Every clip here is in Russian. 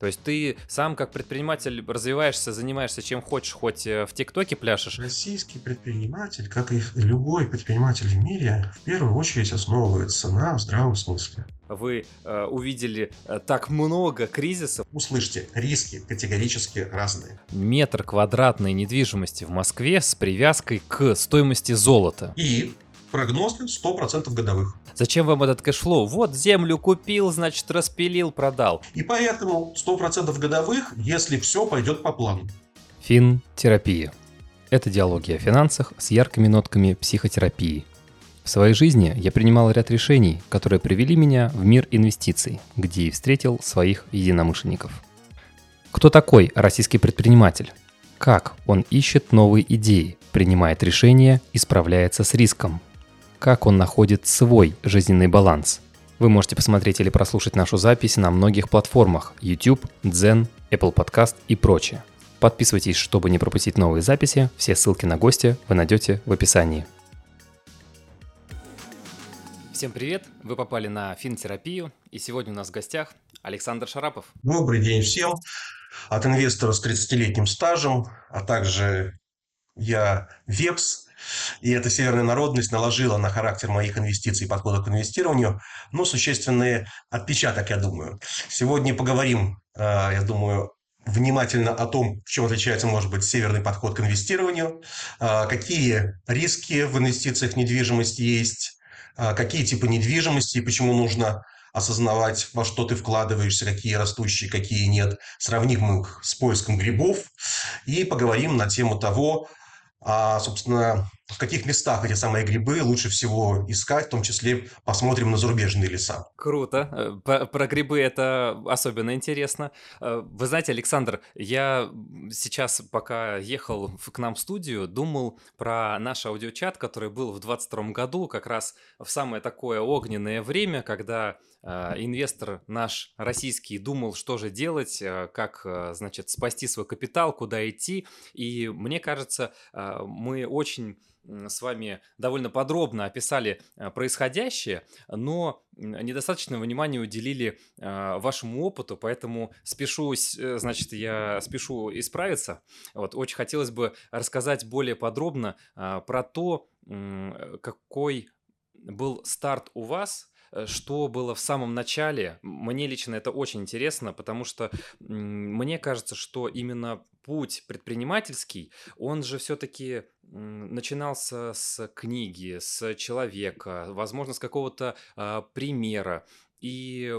То есть ты сам как предприниматель развиваешься, занимаешься чем хочешь, хоть э, в ТикТоке пляшешь. Российский предприниматель, как и любой предприниматель в мире, в первую очередь основывается на здравом смысле. Вы э, увидели э, так много кризисов. Услышьте, риски категорически разные. Метр квадратной недвижимости в Москве с привязкой к стоимости золота. И прогнозы 100% годовых. Зачем вам этот cash flow? Вот землю купил, значит распилил, продал. И поэтому 100% годовых, если все пойдет по плану. Финтерапия. Это диалоги о финансах с яркими нотками психотерапии. В своей жизни я принимал ряд решений, которые привели меня в мир инвестиций, где и встретил своих единомышленников. Кто такой российский предприниматель? Как он ищет новые идеи, принимает решения и справляется с риском – как он находит свой жизненный баланс. Вы можете посмотреть или прослушать нашу запись на многих платформах YouTube, Zen, Apple Podcast и прочее. Подписывайтесь, чтобы не пропустить новые записи. Все ссылки на гости вы найдете в описании. Всем привет! Вы попали на финтерапию, и сегодня у нас в гостях Александр Шарапов. Добрый день всем! От инвестора с 30-летним стажем, а также я ВЕПС, и эта северная народность наложила на характер моих инвестиций и подхода к инвестированию, ну, существенный отпечаток, я думаю. Сегодня поговорим, э, я думаю, внимательно о том, в чем отличается, может быть, северный подход к инвестированию, э, какие риски в инвестициях в недвижимость есть, э, какие типы недвижимости и почему нужно осознавать, во что ты вкладываешься, какие растущие, какие нет. Сравним их с поиском грибов и поговорим на тему того, а, собственно, в каких местах эти самые грибы лучше всего искать, в том числе посмотрим на зарубежные леса. Круто. Э, про грибы это особенно интересно. Э, вы знаете, Александр, я сейчас, пока ехал к нам в студию, думал про наш аудиочат, который был в 22 году, как раз в самое такое огненное время, когда инвестор наш российский думал, что же делать, как, значит, спасти свой капитал, куда идти. И мне кажется, мы очень с вами довольно подробно описали э, происходящее, но недостаточно внимания уделили э, вашему опыту, поэтому спешу, э, значит, я спешу исправиться. Вот, очень хотелось бы рассказать более подробно про то, какой был старт у вас Э, что было в самом начале. Мне лично это очень интересно, потому что мне кажется, что именно путь предпринимательский, он же все-таки начинался с книги, с человека, возможно, с какого-то а, примера. И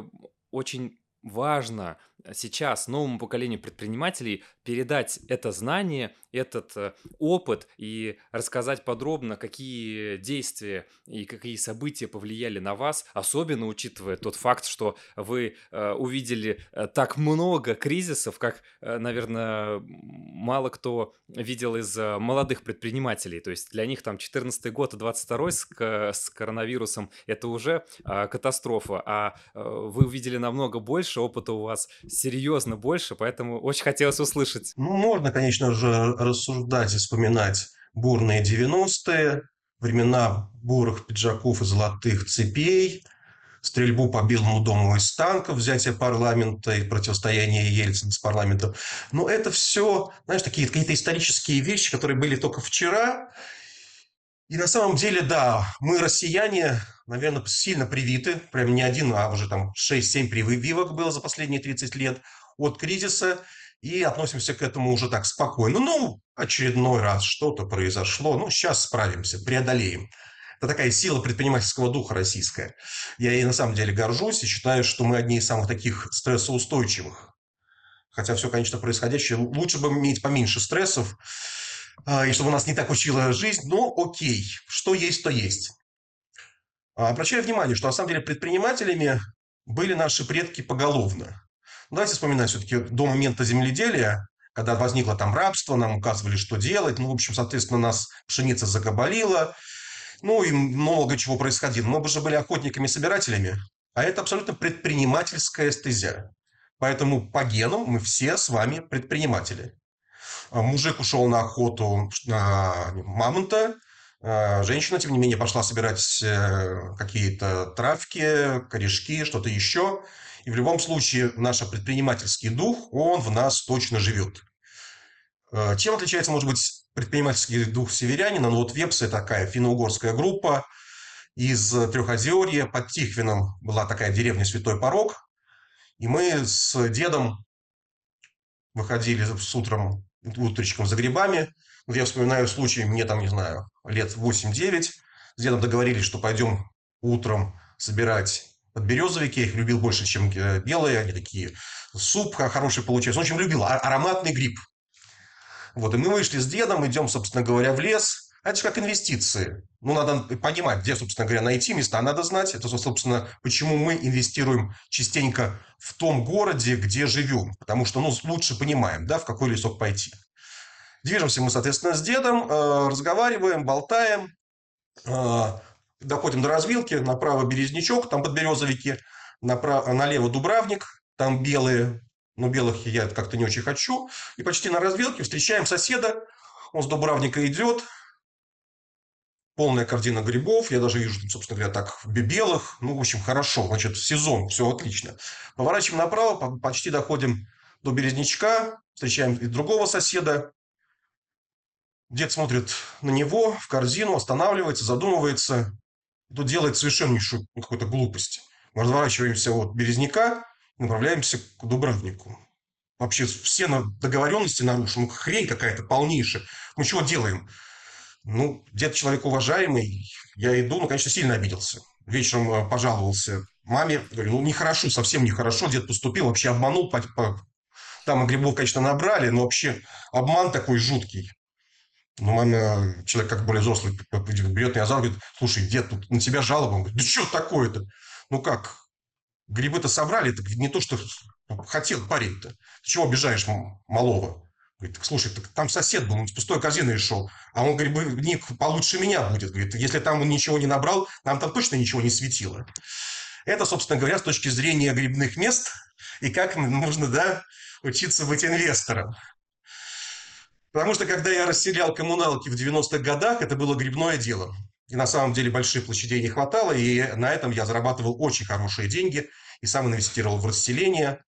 очень важно сейчас новому поколению предпринимателей передать это знание, этот э, опыт и рассказать подробно, какие действия и какие события повлияли на вас, особенно учитывая тот факт, что вы э, увидели э, так много кризисов, как, наверное, мало кто видел из молодых предпринимателей. То есть для них там 14 год и 22 с, с коронавирусом это уже катастрофа, а вы увидели намного больше, опыта у вас серьезно больше, поэтому очень хотелось услышать. Ну, можно, конечно же, рассуждать и вспоминать бурные 90-е, времена бурых пиджаков и золотых цепей, стрельбу по Белому дому из танков, взятие парламента и противостояние Ельцина с парламентом. Но это все, знаешь, такие какие-то исторические вещи, которые были только вчера. И на самом деле, да, мы, россияне, наверное, сильно привиты, прям не один, а уже там 6-7 прививок было за последние 30 лет от кризиса, и относимся к этому уже так спокойно. Ну, очередной раз что-то произошло, ну, сейчас справимся, преодолеем. Это такая сила предпринимательского духа российская. Я ей на самом деле горжусь и считаю, что мы одни из самых таких стрессоустойчивых. Хотя все, конечно, происходящее, лучше бы иметь поменьше стрессов, а, и чтобы нас не так учила жизнь, но окей, что есть, то есть. А, обращаю внимание, что на самом деле предпринимателями были наши предки поголовно. Давайте вспоминать все-таки до момента земледелия, когда возникло там рабство, нам указывали, что делать. Ну, в общем, соответственно, нас пшеница закабалила. Ну, и много чего происходило. Мы же были охотниками-собирателями. А это абсолютно предпринимательская эстезия. Поэтому по генам мы все с вами предприниматели. А мужик ушел на охоту на мамонта, а женщина, тем не менее, пошла собирать э, какие-то травки, корешки, что-то еще. И в любом случае наш предпринимательский дух, он в нас точно живет. Э, чем отличается, может быть, предпринимательский дух северянина? Ну вот Вепсы такая финно-угорская группа из Трехозерья. Под Тихвином была такая деревня Святой Порог. И мы с дедом выходили с утром, утречком за грибами. Вот я вспоминаю случай, мне там, не знаю, лет 8-9. С дедом договорились, что пойдем утром собирать подберезовики. Я их любил больше, чем э, белые. Они такие, суп хороший получается. Он очень любил а, ароматный гриб. Вот, и мы вышли с дедом, идем, собственно говоря, в лес. Это же как инвестиции. Ну, надо понимать, где, собственно говоря, найти места, надо знать. Это, собственно, почему мы инвестируем частенько в том городе, где живем. Потому что, ну, лучше понимаем, да, в какой лесок пойти. Движемся мы, соответственно, с дедом, э, разговариваем, болтаем. Э, доходим до развилки, направо Березнячок, там подберезовики, направо, налево Дубравник, там белые, но белых я как-то не очень хочу. И почти на развилке встречаем соседа, он с Дубравника идет, полная картина грибов, я даже вижу, собственно говоря, так, белых, ну, в общем, хорошо, значит, сезон, все отлично. Поворачиваем направо, почти доходим до Березнячка, встречаем и другого соседа, Дед смотрит на него, в корзину, останавливается, задумывается. Тут делает совершеннейшую какую-то глупость. Мы разворачиваемся от Березняка направляемся к Дубравнику. Вообще все договоренности нарушим. Хрень какая-то полнейшая. Мы чего делаем? Ну, дед человек уважаемый. Я иду, ну, конечно, сильно обиделся. Вечером э, пожаловался маме. Говорю, ну, нехорошо, совсем нехорошо. Дед поступил, вообще обманул. Там грибов, конечно, набрали, но вообще обман такой жуткий. Ну, мама, человек как более взрослый, берет меня за руку, говорит, слушай, дед, тут на тебя жалоба. Он говорит, да что такое-то? Ну как, грибы-то собрали, это не то, что хотел парень-то. Ты чего обижаешь малого? Говорит, слушай, так там сосед был, он с пустой корзиной шел, а он грибник получше меня будет. Говорит, если там он ничего не набрал, нам там точно ничего не светило. Это, собственно говоря, с точки зрения грибных мест и как нужно, да, учиться быть инвестором. Потому что, когда я расселял коммуналки в 90-х годах, это было грибное дело. И на самом деле больших площадей не хватало, и на этом я зарабатывал очень хорошие деньги, и сам инвестировал в расселение.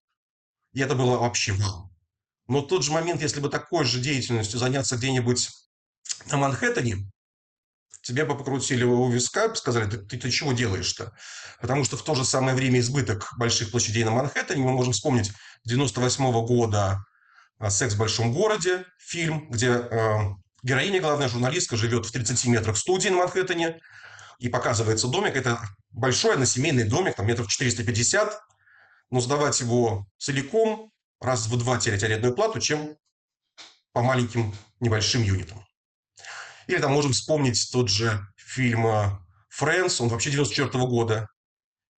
И это было вообще вау. Но тот же момент, если бы такой же деятельностью заняться где-нибудь на Манхэттене, тебе бы покрутили у виска, сказали, ты, ты, ты чего делаешь-то? Потому что в то же самое время избыток больших площадей на Манхэттене, мы можем вспомнить 98 -го года «Секс в большом городе», фильм, где э, героиня, главная журналистка, живет в 30 метрах студии на Манхэттене, и показывается домик. Это большой односемейный домик, там метров 450, но сдавать его целиком раз в два терять арендную плату, чем по маленьким небольшим юнитам. Или там можем вспомнить тот же фильм «Фрэнс», он вообще 94 -го года,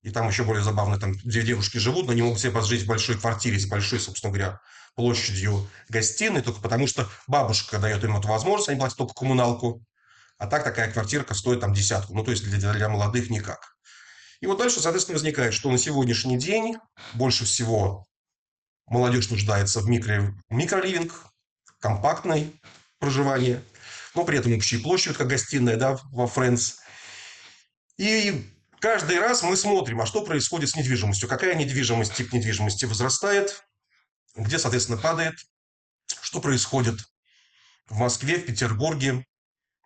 и там еще более забавно, там две девушки живут, но не могут себе пожить в большой квартире с большой, собственно говоря, площадью гостиной, только потому что бабушка дает им эту возможность, они платят только коммуналку. А так такая квартирка стоит там десятку. Ну, то есть для, для молодых никак. И вот дальше, соответственно, возникает, что на сегодняшний день больше всего молодежь нуждается в микро, микроливинг, компактное проживание, но при этом общая площадь, как гостиная, да, во Friends. И каждый раз мы смотрим, а что происходит с недвижимостью, какая недвижимость, тип недвижимости возрастает, где, соответственно, падает, что происходит в Москве, в Петербурге,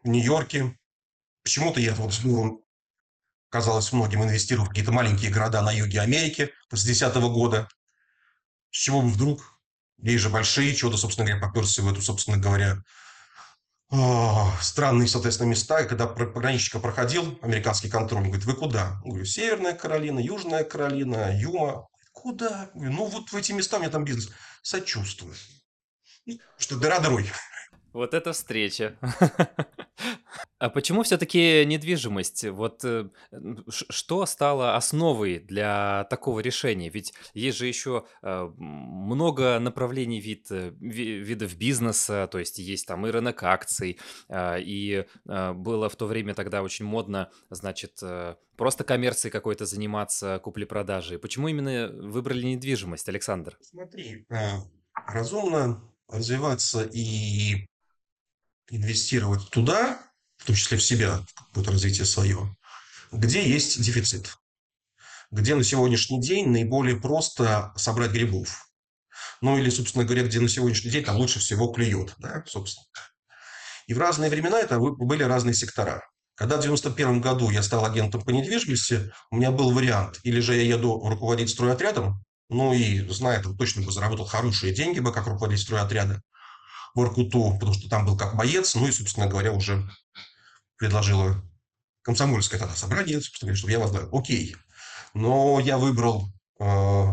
в Нью-Йорке. Почему-то я вот ну, казалось многим инвестирую в какие-то маленькие города на юге Америки с 2010 года. С чего бы вдруг? Есть же большие, чего-то, собственно говоря, поперся в эту, собственно говоря, странные, соответственно, места. И когда пограничника проходил, американский контроль, он говорит, вы куда? Я говорю, Северная Каролина, Южная Каролина, Юма. Куда? Ну, вот в эти места у меня там бизнес. Сочувствую. Что дыра дырой. Вот это встреча. А почему все-таки недвижимость? Вот э, что стало основой для такого решения? Ведь есть же еще э, много направлений вид, э, видов бизнеса, то есть есть там и рынок акций, и было в то время тогда очень модно, значит, просто коммерцией какой-то заниматься, купли-продажей. Почему именно выбрали недвижимость, Александр? Смотри, разумно развиваться и инвестировать туда, в том числе в себя, в какое-то развитие свое, где есть дефицит. где на сегодняшний день наиболее просто собрать грибов. Ну или, собственно говоря, где на сегодняшний день там лучше всего клюет, да, собственно. И в разные времена это были разные сектора. Когда в 91 году я стал агентом по недвижимости, у меня был вариант, или же я еду руководить стройотрядом, ну и, зная, там точно бы заработал хорошие деньги бы, как руководитель стройотряда в Иркуту, потому что там был как боец, ну и, собственно говоря, уже предложила комсомольское тогда собрание, собственно говоря, чтобы я возглавил. Окей. Но я выбрал э,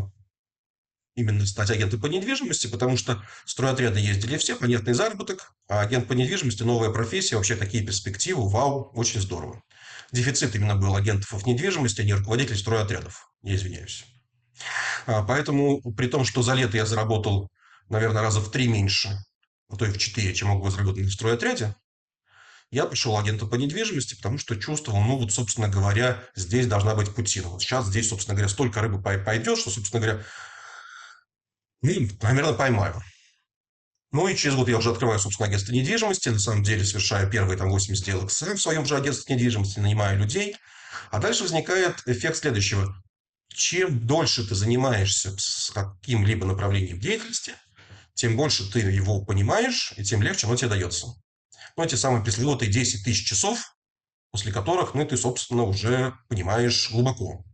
именно стать агентом по недвижимости, потому что стройотряды ездили все, понятный заработок, а агент по недвижимости – новая профессия, вообще такие перспективы, вау, очень здорово. Дефицит именно был агентов в недвижимости, а не руководителей стройотрядов, я извиняюсь. А, поэтому, при том, что за лето я заработал, наверное, раза в три меньше, а то и в четыре, чем могу заработать в стройотряде, я пришел агентом по недвижимости, потому что чувствовал, ну вот, собственно говоря, здесь должна быть путина. Вот сейчас здесь, собственно говоря, столько рыбы пойдет, что, собственно говоря, ну, наверное, поймаю. Ну и через год я уже открываю, собственно, агентство недвижимости. На самом деле совершаю первые там 8 сделок сам в своем же агентстве недвижимости, нанимаю людей. А дальше возникает эффект следующего. Чем дольше ты занимаешься с каким-либо направлением деятельности, тем больше ты его понимаешь, и тем легче оно тебе дается. Ну, эти самые пресловутые 10 тысяч часов, после которых, ну, ты, собственно, уже понимаешь глубоко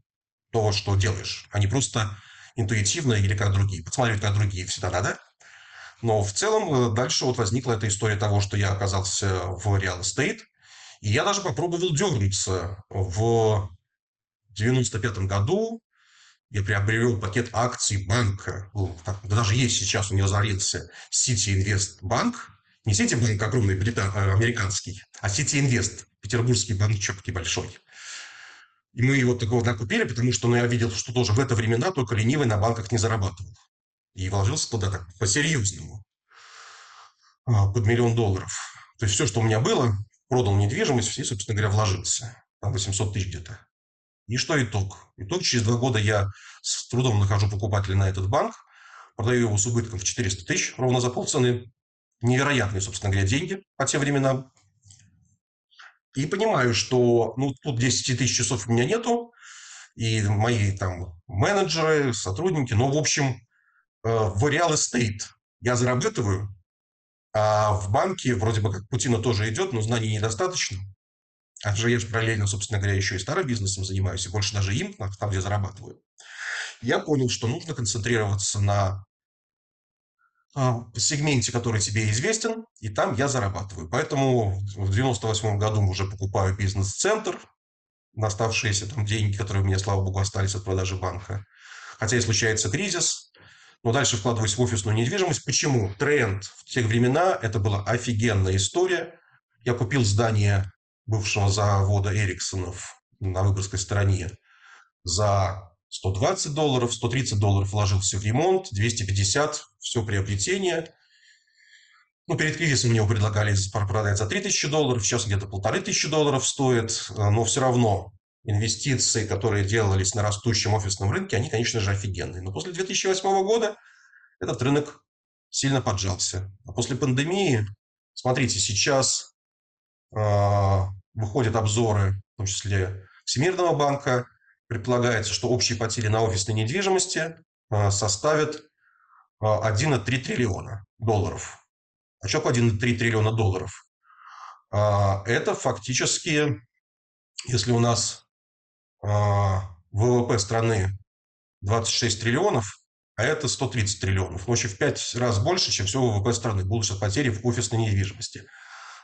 то, что делаешь, а не просто интуитивно или как другие. Посмотреть, как другие всегда надо. Но в целом э, дальше вот возникла эта история того, что я оказался в real estate. И я даже попробовал дернуться в 95 году. Я приобрел пакет акций банка. Ну, даже есть сейчас у него зарился City Invest Банк. Не City Bank огромный, британ, э, американский, а City Invest, петербургский банк чепки большой. И мы его такого накупили, потому что ну, я видел, что тоже в это времена только ленивый на банках не зарабатывал. И вложился туда так по-серьезному. А, под миллион долларов. То есть все, что у меня было, продал недвижимость, и, собственно говоря, вложился. Там 800 тысяч где-то. И что итог? Итог, через два года я с трудом нахожу покупателя на этот банк, продаю его с убытком в 400 тысяч, ровно за полцены. Невероятные, собственно говоря, деньги по тем временам. И понимаю, что ну, тут 10 тысяч часов у меня нету, и мои там менеджеры, сотрудники, ну, в общем, в real estate я зарабатываю, а в банке вроде бы как Путина тоже идет, но знаний недостаточно. А же я параллельно, собственно говоря, еще и старым бизнесом занимаюсь, и больше даже им, там, где зарабатываю. Я понял, что нужно концентрироваться на а, сегменте, который тебе известен, и там я зарабатываю. Поэтому в 98 году уже покупаю бизнес-центр на оставшиеся там деньги, которые у меня, слава богу, остались от продажи банка. Хотя и случается кризис, но дальше вкладываюсь в офисную недвижимость. Почему? Тренд в те времена, это была офигенная история. Я купил здание бывшего завода Эриксонов на Выборгской стороне за 120 долларов, 130 долларов вложился в ремонт, 250 – все приобретение. Ну, перед кризисом мне его предлагали продать за 3000 долларов, сейчас где-то полторы тысячи долларов стоит, э, но все равно инвестиции, которые делались на растущем офисном рынке, они, конечно же, офигенные. Но после 2008 года этот рынок сильно поджался. А после пандемии, смотрите, сейчас выходят обзоры, в том числе Всемирного банка, предполагается, что общие потери на офисной недвижимости а, составят 1,3 а, триллиона долларов. А что такое 1,3 триллиона долларов? А, это фактически, если у нас ВВП страны 26 триллионов, а это 130 триллионов. Ну, в 5 раз больше, чем все ВВП страны будут потери в офисной недвижимости.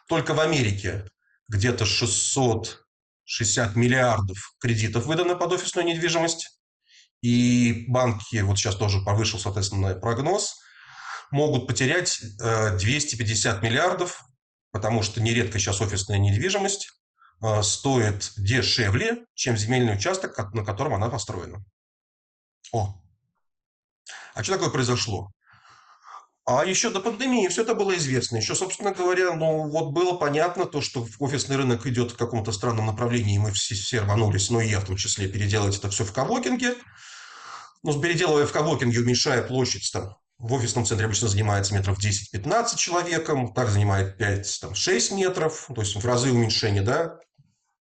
Только в Америке где-то 600 60 миллиардов кредитов выдано под офисную недвижимость. И банки, вот сейчас тоже повышил, соответственно, прогноз, могут потерять 250 э, миллиардов, потому что нередко сейчас офисная недвижимость э, стоит дешевле, чем земельный участок, на котором она построена. О, а что такое произошло? А еще до пандемии все это было известно. Еще, собственно говоря, ну вот было понятно то, что офисный рынок идет в каком-то странном направлении, и мы все, все рванулись, ну и я в том числе, переделать это все в коворкинге. Но переделывая в коворкинге, уменьшая площадь, там, в офисном центре обычно занимается метров 10-15 человеком, так занимает 5-6 метров, то есть в разы уменьшения, да,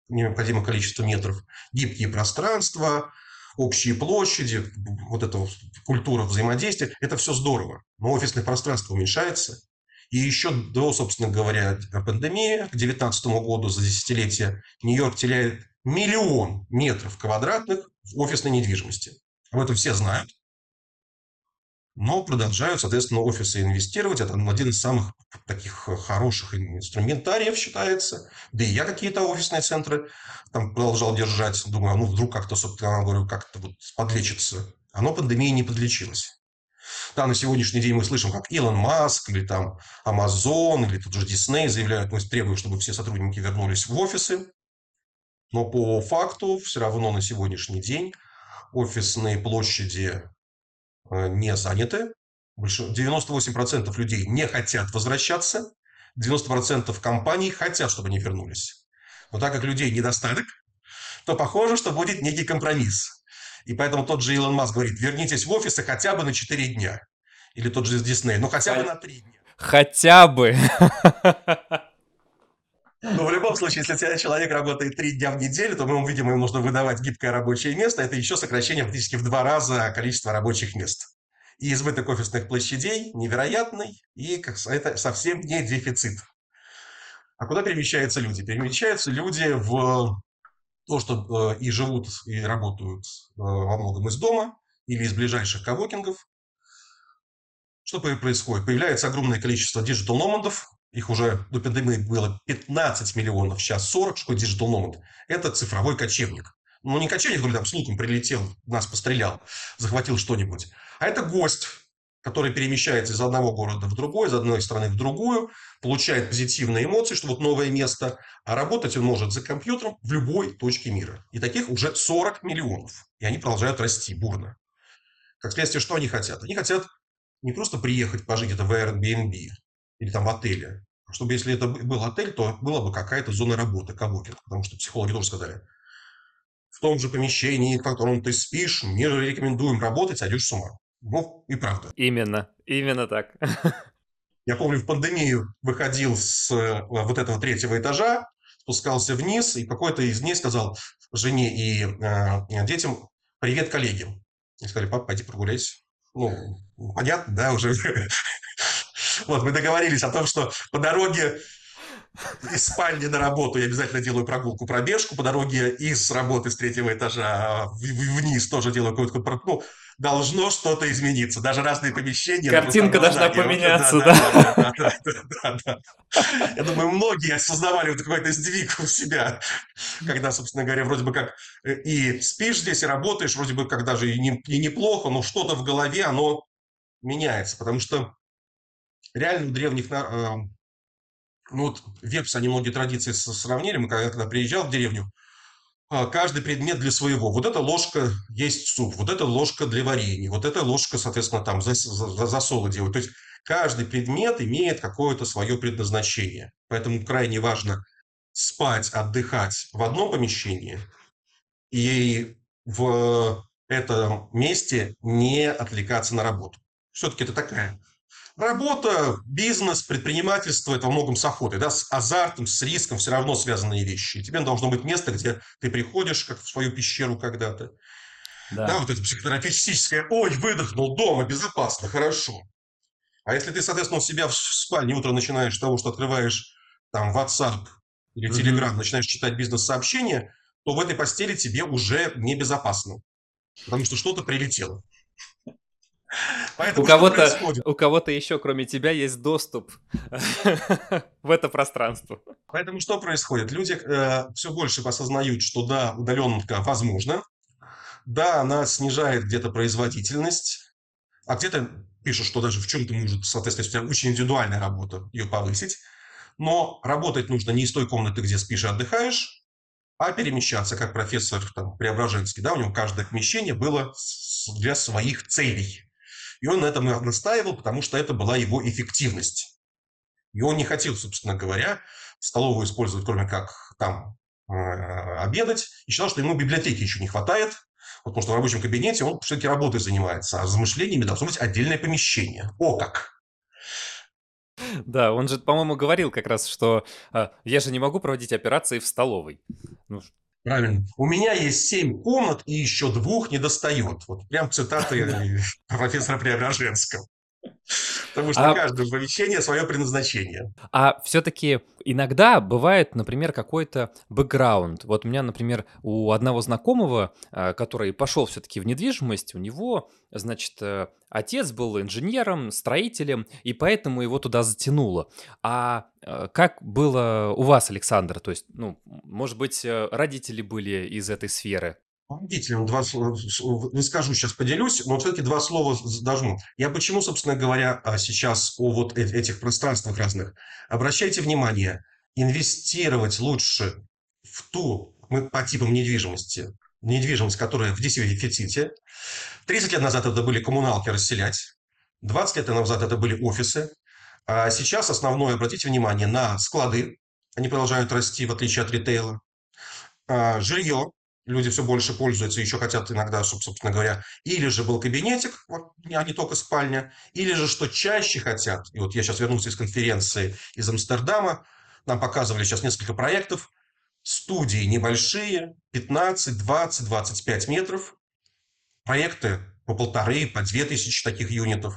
необходимое количество метров, гибкие пространства, общие площади, вот эта культура взаимодействия, это все здорово. Но офисное пространство уменьшается. И еще до, собственно говоря, пандемии, к 2019 году за десятилетие Нью-Йорк теряет миллион метров квадратных в офисной недвижимости. Об этом все знают. Но продолжают, соответственно, офисы инвестировать. Это один из самых таких хороших инструментариев считается. Да и я какие-то офисные центры там продолжал держать. Думаю, а ну вдруг как-то, собственно говоря, как-то вот подлечится. Оно пандемии не подлечилось. Да, на сегодняшний день мы слышим, как Илон Маск или там Amazon или тот же Disney заявляют, мы требуем, чтобы все сотрудники вернулись в офисы. Но по факту все равно на сегодняшний день офисные площади э, не заняты. 98% людей не хотят возвращаться. 90% компаний хотят, чтобы они вернулись. Но так как людей недостаток, то похоже, что будет некий компромисс. И поэтому тот же Илон Маск говорит, вернитесь в офисы хотя бы на 4 дня. Или тот же Дисней, ну хотя бы на 3 дня. Хотя бы. Но в любом случае, если тебя человек работает три дня в неделю, то мы увидим, ему нужно выдавать гибкое рабочее место. Это еще сокращение практически в два раза количества рабочих мест. И избыток офисных площадей невероятный, и это совсем не дефицит. А куда перемещаются люди? Перемещаются люди в то, что э, и живут, и работают э, во многом из дома или из ближайших коворкингов. Что происходит? Появляется огромное количество digital-номадов, их уже до пандемии было 15 миллионов, сейчас 40, что Digital Nomad. Это цифровой кочевник. Ну, не кочевник, который там с луком прилетел, нас пострелял, захватил что-нибудь. А это гость, который перемещается из одного города в другой, из одной страны в другую, получает позитивные эмоции, что вот новое место, а работать он может за компьютером в любой точке мира. И таких уже 40 миллионов. И они продолжают расти бурно. Как следствие, что они хотят? Они хотят не просто приехать пожить это в Airbnb, или там в отеле. Чтобы если это был отель, то была бы какая-то зона работы, коворкинг. Потому что психологи тоже сказали, в том же помещении, в котором ты спишь, мы рекомендуем работать, сойдешь с ума. Ну, и правда. Именно, именно так. Я помню, в пандемию выходил с э, вот этого третьего этажа, спускался вниз, и какой-то из них сказал жене и э, детям «Привет, коллеги». И сказали, папа, пойди прогуляйся. Ну, понятно, да, уже Вот, мы договорились о том, что по дороге из спальни на работу я обязательно делаю прогулку, пробежку. По дороге из работы с третьего этажа вниз тоже делаю какую-то... Ну, должно что-то измениться. Даже разные помещения. Картинка должна поменяться, да? Да, да, да, да. Я думаю, многие осознавали вот какой-то сдвиг у себя, когда, собственно говоря, вроде бы как э, и спишь здесь, и работаешь, вроде бы как даже и, не, и неплохо, но что-то в голове, оно меняется, потому что реально у древних, ну вот вепсы, они многие традиции сравнили, мы когда, когда приезжал в деревню, а, каждый предмет для своего. Вот эта ложка есть суп, вот эта ложка для варенья, вот эта ложка, соответственно, там за, за, засолы делают. То есть каждый предмет имеет какое-то свое предназначение. Поэтому крайне важно спать, отдыхать в одном помещении и в этом месте не отвлекаться на работу. Все-таки это такая Работа, бизнес, предпринимательство – это во многом с охотой, да, с азартом, с риском все равно связанные вещи. И тебе должно быть место, где ты приходишь, как в свою пещеру когда-то. Да. да, вот это психотерапевтическое «Ой, выдохнул дома, безопасно, хорошо». А если ты, соответственно, у себя в спальне утро начинаешь с того, что открываешь там WhatsApp или Telegram, mm-hmm. начинаешь читать бизнес-сообщения, то в этой постели тебе уже небезопасно. Потому что что-то прилетело. Поэтому у кого-то, у кого-то еще, кроме тебя, есть доступ в это пространство. Поэтому что происходит? Люди э, все больше осознают, что да, удаленка возможна, да, она снижает где-то производительность, а где-то пишут, что даже в чем-то может, соответственно, если у тебя очень индивидуальная работа, ее повысить. Но работать нужно не из той комнаты, где спишь и отдыхаешь, а перемещаться, как профессор там, Преображенский. Да, у него каждое помещение было для своих целей. И он на этом настаивал, потому что это была его эффективность. И он не хотел, собственно говоря, столовую использовать, кроме как там э, обедать, и считал, что ему библиотеки еще не хватает, вот, потому что в рабочем кабинете он все-таки работой занимается, а размышлениями должно быть отдельное помещение. О как! Да, он же, по-моему, говорил как раз, что а, я же не могу проводить операции в столовой. Ну, Правильно. У меня есть семь комнат, и еще двух не достает. Вот прям цитаты профессора Преображенского. Потому что А каждое помещение свое предназначение. А все-таки иногда бывает, например, какой-то бэкграунд. Вот у меня, например, у одного знакомого, а, который пошел все-таки в недвижимость, у него, значит, э, отец был инженером, строителем, и поэтому его туда затянуло. А э, как было у вас, Александр? То есть, ну, может быть, э, родители были из этой сферы? Родителям два слова, скажу, сейчас поделюсь, но все-таки два слова должны. Я почему, собственно говоря, а, сейчас о вот этих пространствах разных. Обращайте внимание, инвестировать лучше в ту, мы по типам недвижимости, недвижимость, которая в дефиците. 30 лет назад это были коммуналки расселять, 20 лет назад это были офисы, а сейчас основное, обратите внимание, на склады, они продолжают расти, в отличие от ритейла, а, жилье, люди все больше пользуются, еще хотят иногда, собственно говоря, или же был кабинетик, а не только спальня, или же, что чаще хотят, и вот я сейчас вернулся из конференции из Амстердама, нам показывали сейчас несколько проектов, студии небольшие, 15, 20, 25 метров, проекты по полторы, по две тысячи таких юнитов,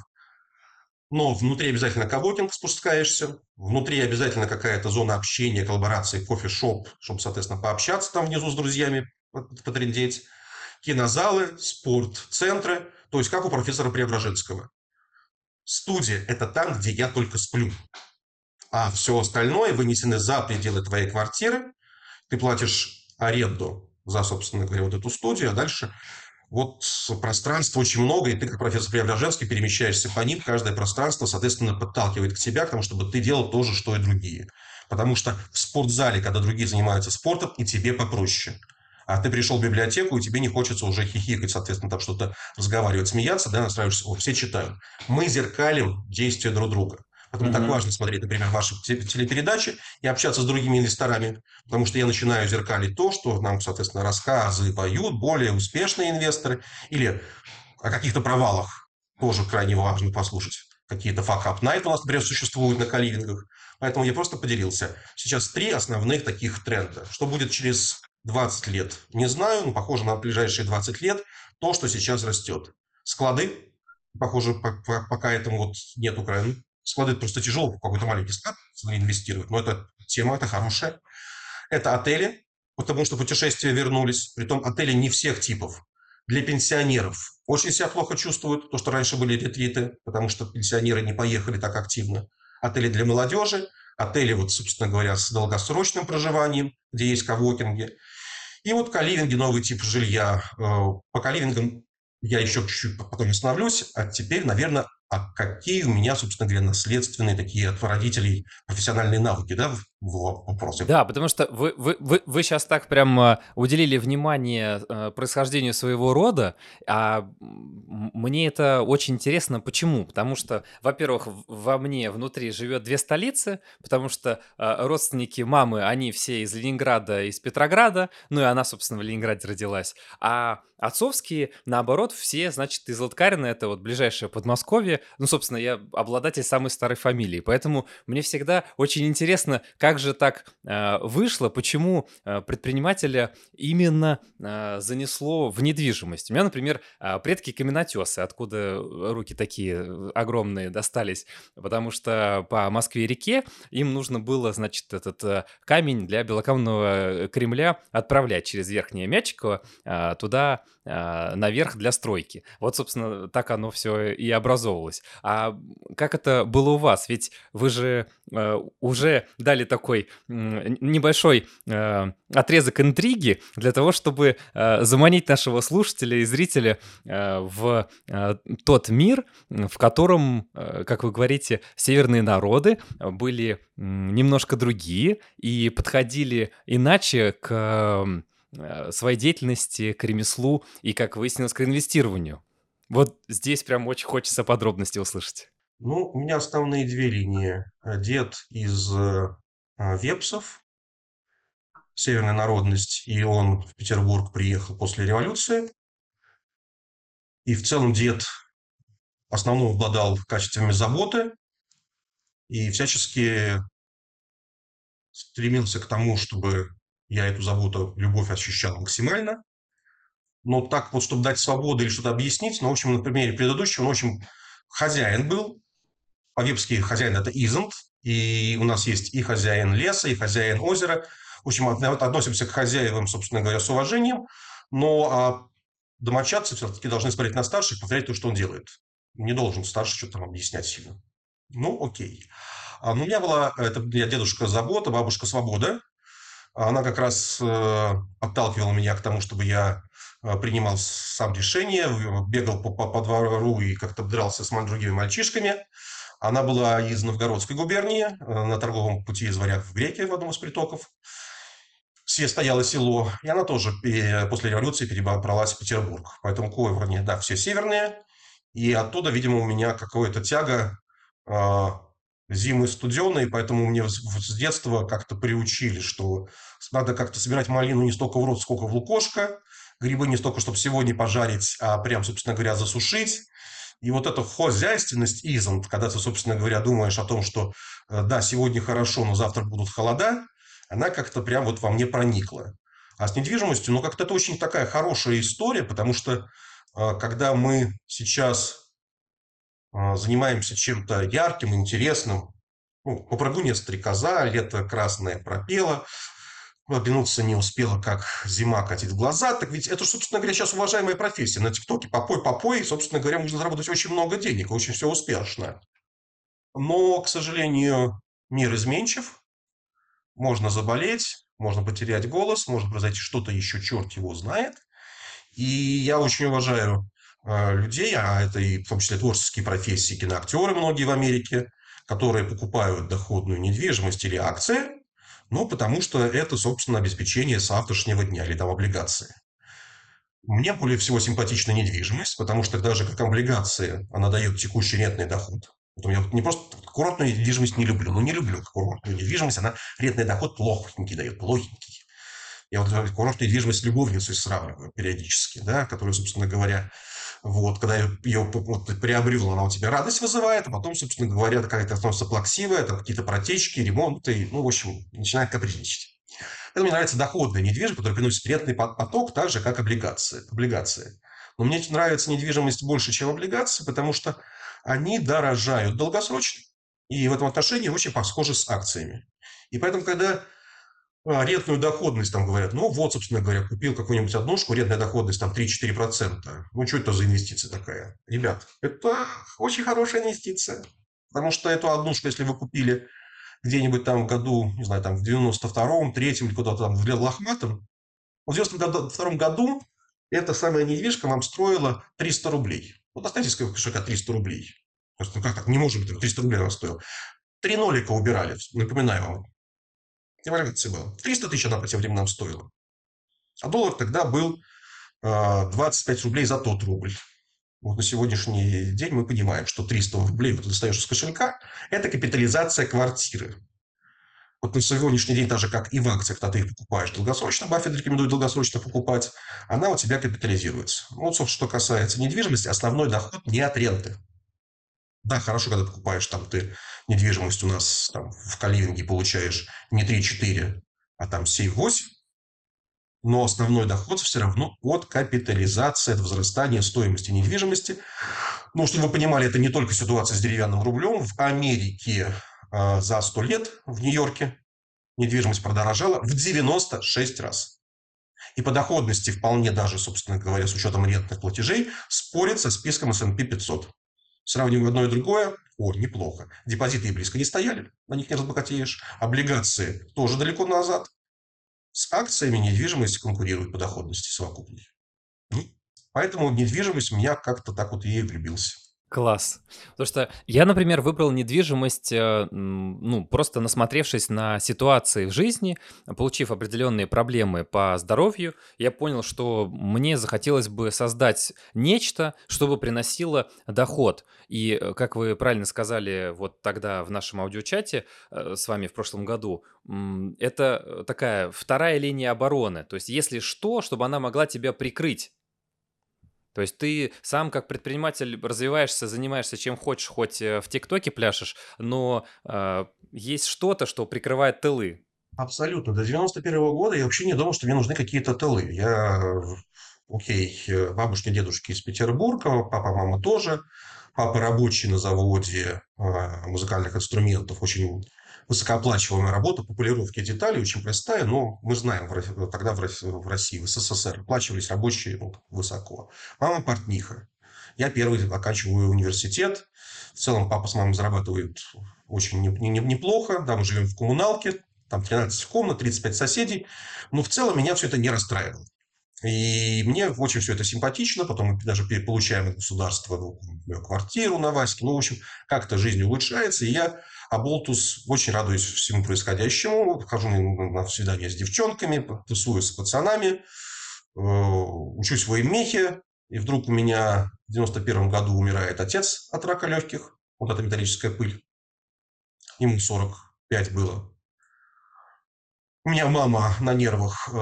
но внутри обязательно коворкинг спускаешься, внутри обязательно какая-то зона общения, коллаборации, кофе-шоп, чтобы, соответственно, пообщаться там внизу с друзьями, потрендеть, кинозалы, спортцентры, то есть как у профессора Преображенского. Студия – это там, где я только сплю. А все остальное вынесено за пределы твоей квартиры. Ты платишь аренду за, собственно говоря, вот эту студию, а дальше вот пространства очень много, и ты, как профессор Преображенский, перемещаешься по ним. Каждое пространство, соответственно, подталкивает к тебе, к тому, чтобы ты делал то же, что и другие. Потому что в спортзале, когда другие занимаются спортом, и тебе попроще – а ты пришел в библиотеку, и тебе не хочется уже хихикать, соответственно, там что-то разговаривать, смеяться, да, настраиваешься, о, все читают. Мы зеркалим действия друг друга. Поэтому mm-hmm. так важно смотреть, например, ваши телепередачи и общаться с другими инвесторами, потому что я начинаю зеркалить то, что нам, соответственно, рассказы поют более успешные инвесторы или о каких-то провалах тоже крайне важно послушать. Какие-то факап найт у нас, например, существуют на каливингах. Поэтому я просто поделился. Сейчас три основных таких тренда. Что будет через 20 лет. Не знаю, но похоже на ближайшие 20 лет то, что сейчас растет. Склады, похоже, пока этому вот нет Украины. Склады просто тяжело, какой-то маленький склад инвестировать, но это тема, это хорошая. Это отели, потому что путешествия вернулись. Притом отели не всех типов. Для пенсионеров очень себя плохо чувствуют, то, что раньше были ретриты, потому что пенсионеры не поехали так активно. Отели для молодежи, отели, вот, собственно говоря, с долгосрочным проживанием, где есть коворкинги. И вот каливинги, новый тип жилья. Э, по каливингам я еще чуть-чуть потом остановлюсь. А теперь, наверное, а какие у меня, собственно говоря, наследственные такие от родителей профессиональные навыки, да, в вопросе? Да, потому что вы, вы, вы, вы сейчас так прям э, уделили внимание э, происхождению своего рода, а мне это очень интересно. Почему? Потому что, во-первых, во мне внутри живет две столицы, потому что э, родственники мамы, они все из Ленинграда, из Петрограда, ну и она, собственно, в Ленинграде родилась. А отцовские, наоборот, все, значит, из Латкарина, это вот ближайшее Подмосковье, ну, собственно, я обладатель самой старой фамилии, поэтому мне всегда очень интересно, как же так э, вышло, почему э, предпринимателя именно э, занесло в недвижимость. У меня, например, э, предки каменотесы, откуда руки такие э, огромные достались, потому что по Москве-реке им нужно было, значит, этот э, камень для белокаменного Кремля отправлять через Верхнее Мячиково э, туда э, наверх для стройки. Вот, собственно, так оно все и образовывалось. А как это было у вас? Ведь вы же э, уже дали такой э, небольшой э, отрезок интриги для того, чтобы э, заманить нашего слушателя и зрителя э, в тот мир, в котором, как вы говорите, северные народы были немножко другие и подходили иначе к своей деятельности, к ремеслу и, как выяснилось, к инвестированию. Вот здесь прям очень хочется подробности услышать. Ну, у меня основные две линии. Дед из Вепсов, северная народность, и он в Петербург приехал после революции. И в целом дед основном обладал качествами заботы и всячески стремился к тому, чтобы Я эту заботу, любовь ощущал максимально. Но так вот, чтобы дать свободу или что-то объяснить, ну, в общем, на примере предыдущего, ну, в общем, хозяин был, по-вепски хозяин – это Изент, и у нас есть и хозяин леса, и хозяин озера. В общем, относимся к хозяевам, собственно говоря, с уважением, но а домочадцы все-таки должны смотреть на старших, повторять то, что он делает. Не должен старший что-то там объяснять сильно. Ну, окей. А, ну, у меня была, это я дедушка Забота, бабушка Свобода. Она как раз э, подталкивала меня к тому, чтобы я э, принимал сам решение, бегал по, по, по двору и как-то дрался с другими мальчишками. Она была из Новгородской губернии, э, на торговом пути из Варяг в Греки, в одном из притоков. Все стояло село, и она тоже после революции перебралась в Петербург. Поэтому Коврни, да, все северные. И оттуда, видимо, у меня какая-то тяга а, зимы студеные, поэтому мне с детства как-то приучили, что надо как-то собирать малину не столько в рот, сколько в лукошко, грибы не столько, чтобы сегодня пожарить, а прям, собственно говоря, засушить. И вот эта хозяйственность изонт, когда ты, собственно говоря, думаешь о том, что э, да, сегодня хорошо, но завтра будут холода, она как-то прям вот во мне проникла. А с недвижимостью, ну, как-то это очень такая хорошая история, потому что э, когда мы сейчас а, занимаемся чем-то ярким, интересным. Ну, по стрекоза, лето красное пропело, оглянуться не успела, как зима катит в глаза. Так ведь это, собственно говоря, сейчас уважаемая профессия. На ТикТоке попой-попой, собственно говоря, можно заработать очень много денег, очень все успешно. Но, к сожалению, мир изменчив. Можно заболеть, можно потерять голос, может произойти что-то еще, черт его знает. И я очень уважаю а, людей, а это и в том числе творческие профессии, киноактеры многие в Америке, которые покупают доходную недвижимость или акции, ну, потому что это, собственно, обеспечение завтрашнего дня или там облигации. Мне более всего симпатична недвижимость, потому что даже как облигации она дает текущий рентный доход. Я не просто курортную недвижимость не люблю, ну не люблю курортную недвижимость, она рентный доход плохенький дает, плохенький. Я вот курортную недвижимость с любовницей сравниваю периодически, да, которую, собственно говоря, вот, когда ее вот, приобрел, она у тебя радость вызывает, а потом, собственно говоря, какая-то становится плаксивая, там какие-то протечки, ремонты, ну, в общем, начинает капризничать. Это мне нравится доходная недвижимость, которая приносит рентный поток, так же, как облигации. облигации. Но мне нравится недвижимость больше, чем облигации, потому что они дорожают долгосрочно. И в этом отношении очень похожи с акциями. И поэтому, когда рентную доходность, там говорят, ну вот, собственно говоря, купил какую-нибудь однушку, рентная доходность там 3-4%. Ну, что это за инвестиция такая? Ребят, это очень хорошая инвестиция. Потому что эту однушку, если вы купили где-нибудь там в году, не знаю, там в 92-м, 3-м или куда-то там в Лохматом, в 92 году эта самая недвижка вам стоила 300 рублей. Вот оставьте с кошелька 300 рублей. Ну как так, не может быть, 300 рублей она стоила. Три нолика убирали, напоминаю вам. Девальвация была. 300 тысяч она по тем временам стоила. А доллар тогда был 25 а, рублей за тот рубль. Вот на сегодняшний день мы понимаем, что 300 рублей вот достаешь из кошелька – это капитализация квартиры. Вот на сегодняшний день, так же как и в акциях, когда ты их покупаешь долгосрочно, Баффет рекомендует долгосрочно покупать, она у тебя капитализируется. Вот, собственно, что касается недвижимости, основной доход не от ренты. Да, хорошо, когда покупаешь там ты недвижимость у нас там, в каливинге получаешь не 3-4, а там 7-8, но основной доход все равно от капитализации, от возрастания стоимости недвижимости. Ну, чтобы вы понимали, это не только ситуация с деревянным рублем. В Америке э, за 100 лет в Нью-Йорке недвижимость продорожала в 96 раз. И по доходности вполне даже, собственно говоря, с учетом рентных платежей, спорит со списком S&P 500. Сравниваем одно и другое. О, неплохо. Депозиты и близко не стояли, на них не разбогатеешь. Облигации тоже далеко назад. С акциями недвижимость конкурирует по доходности совокупной. Ну, поэтому недвижимость меня как-то так вот и влюбился. Класс. Потому что я, например, выбрал недвижимость, э, ну, просто насмотревшись на ситуации в жизни, получив определенные проблемы по здоровью, я понял, что мне захотелось бы создать нечто, чтобы приносило доход. И, э, как вы правильно сказали вот тогда в нашем аудиочате э, с вами в прошлом году, это такая вторая линия обороны. То есть, если что, чтобы она могла тебя прикрыть то есть ты сам как предприниматель развиваешься, занимаешься чем хочешь, хоть э, в ТикТоке пляшешь, но э, есть что-то, что прикрывает тылы. Абсолютно. До 91 года я вообще не думал, что мне нужны какие-то тылы. Я, окей, э, бабушки, дедушки из Петербурга, папа, мама тоже. Папа рабочий на заводе а, музыкальных инструментов, очень высокооплачиваемая работа, популировки деталей очень простая, но мы знаем, тогда в России, в СССР, оплачивались рабочие ну, высоко. Мама портниха. Я первый оканчиваю университет. В целом папа с мамой зарабатывают очень неплохо. Да, мы живем в коммуналке, там 13 комнат, 35 соседей. Но в целом меня все это не расстраивало. И мне очень все это симпатично. Потом мы даже получаем от государства ну, квартиру на Ваське. Ну, в общем, как-то жизнь улучшается. И я, Аболтус, очень радуюсь всему происходящему. Хожу на свидания с девчонками, тусуюсь с пацанами, э, учусь в военмехе. И вдруг у меня в 91 году умирает отец от рака легких. Вот эта металлическая пыль. Ему 45 было. У меня мама на нервах э,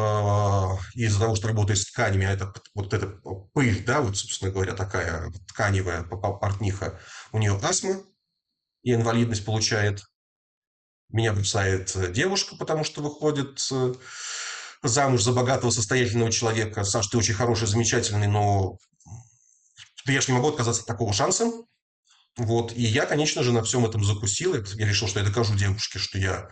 из-за того, что работает с тканями, а это вот эта пыль, да, вот, собственно говоря, такая тканевая портниха, у нее астма и инвалидность получает. Меня бросает девушка, потому что выходит э, замуж за богатого, состоятельного человека. Саш, ты очень хороший, замечательный, но я же не могу отказаться от такого шанса. Вот. И я, конечно же, на всем этом закусил. Я решил, что я докажу девушке, что я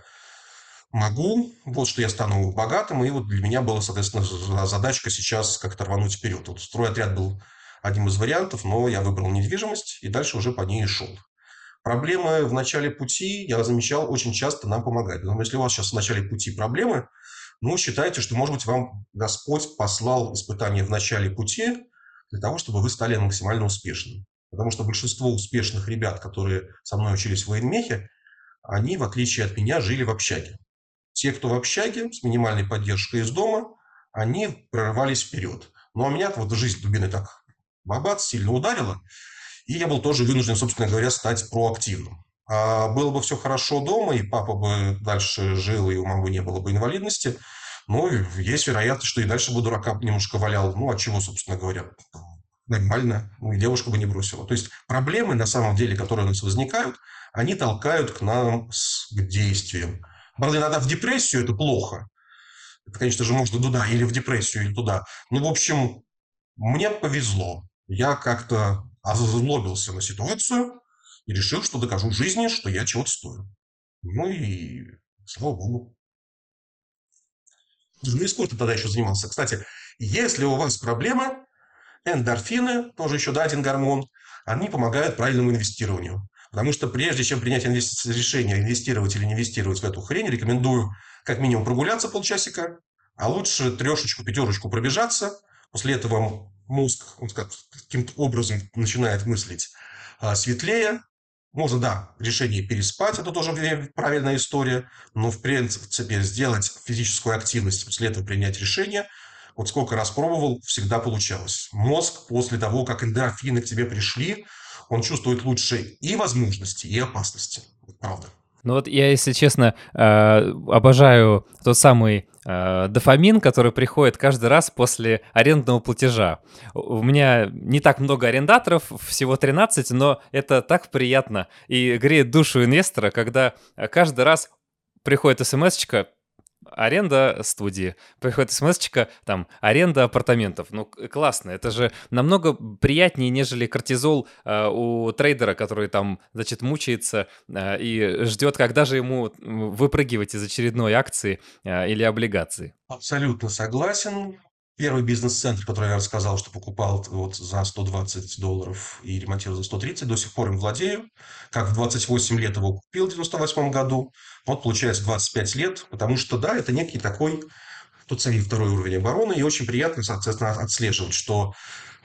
могу, вот что я стану богатым, и вот для меня была, соответственно, задачка сейчас как-то рвануть вперед. Вот стройотряд был одним из вариантов, но я выбрал недвижимость и дальше уже по ней и шел. Проблемы в начале пути, я замечал, очень часто нам помогают. Потому если у вас сейчас в начале пути проблемы, ну, считайте, что, может быть, вам Господь послал испытание в начале пути для того, чтобы вы стали максимально успешным. Потому что большинство успешных ребят, которые со мной учились в военмехе, они, в отличие от меня, жили в общаге. Те, кто в общаге с минимальной поддержкой из дома, они прорывались вперед. Ну, а меня вот жизнь дубины так бабац сильно ударила, и я был тоже вынужден, собственно говоря, стать проактивным. А было бы все хорошо дома, и папа бы дальше жил, и у мамы не было бы инвалидности, но есть вероятность, что и дальше бы дурака немножко валял. Ну, от чего, собственно говоря, нормально, ну, и девушка бы не бросила. То есть проблемы, на самом деле, которые у нас возникают, они толкают к нам с, к действиям. Правда, иногда в депрессию это плохо. Это, конечно же, можно туда, или в депрессию, или туда. Ну, в общем, мне повезло. Я как-то озлобился на ситуацию и решил, что докажу жизни, что я чего-то стою. Ну и слава богу. Спортом тогда еще занимался. Кстати, если у вас проблема, эндорфины, тоже еще да, один гормон, они помогают правильному инвестированию. Потому что прежде чем принять инвести... решение, инвестировать или не инвестировать в эту хрень, рекомендую как минимум прогуляться полчасика, а лучше трешечку, пятерочку пробежаться. После этого мозг он каким-то образом начинает мыслить а, светлее. Можно, да, решение переспать, это тоже правильная история, но в принципе сделать физическую активность, после этого принять решение, вот сколько раз пробовал, всегда получалось. Мозг после того, как эндорфины к тебе пришли, он чувствует лучше и возможности, и опасности. Правда. Ну вот я, если честно, э, обожаю тот самый э, дофамин, который приходит каждый раз после арендного платежа. У меня не так много арендаторов, всего 13, но это так приятно и греет душу инвестора, когда каждый раз приходит смс-очка, аренда студии, приходит смс там, аренда апартаментов. Ну, классно, это же намного приятнее, нежели кортизол э, у трейдера, который там, значит, мучается э, и ждет, когда же ему выпрыгивать из очередной акции э, или облигации. Абсолютно согласен. Первый бизнес-центр, который я рассказал, что покупал вот за 120 долларов и ремонтировал за 130, до сих пор им владею. Как в 28 лет его купил в 98 году. Вот получается 25 лет, потому что, да, это некий такой тот самый второй уровень обороны, и очень приятно, соответственно, отслеживать, что,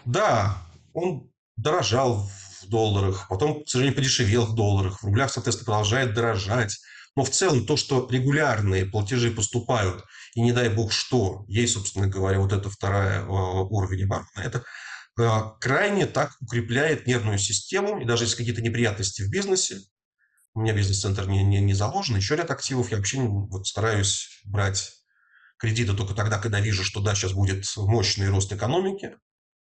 да, он дорожал в долларах, потом, к сожалению, подешевел в долларах, в рублях, соответственно, продолжает дорожать. Но в целом то, что регулярные платежи поступают – и не дай бог что, ей, собственно говоря, вот это вторая э, уровень обороны, это э, крайне так укрепляет нервную систему, и даже если какие-то неприятности в бизнесе, у меня бизнес-центр не, не, не заложен, еще ряд активов, я вообще вот стараюсь брать кредиты только тогда, когда вижу, что да, сейчас будет мощный рост экономики,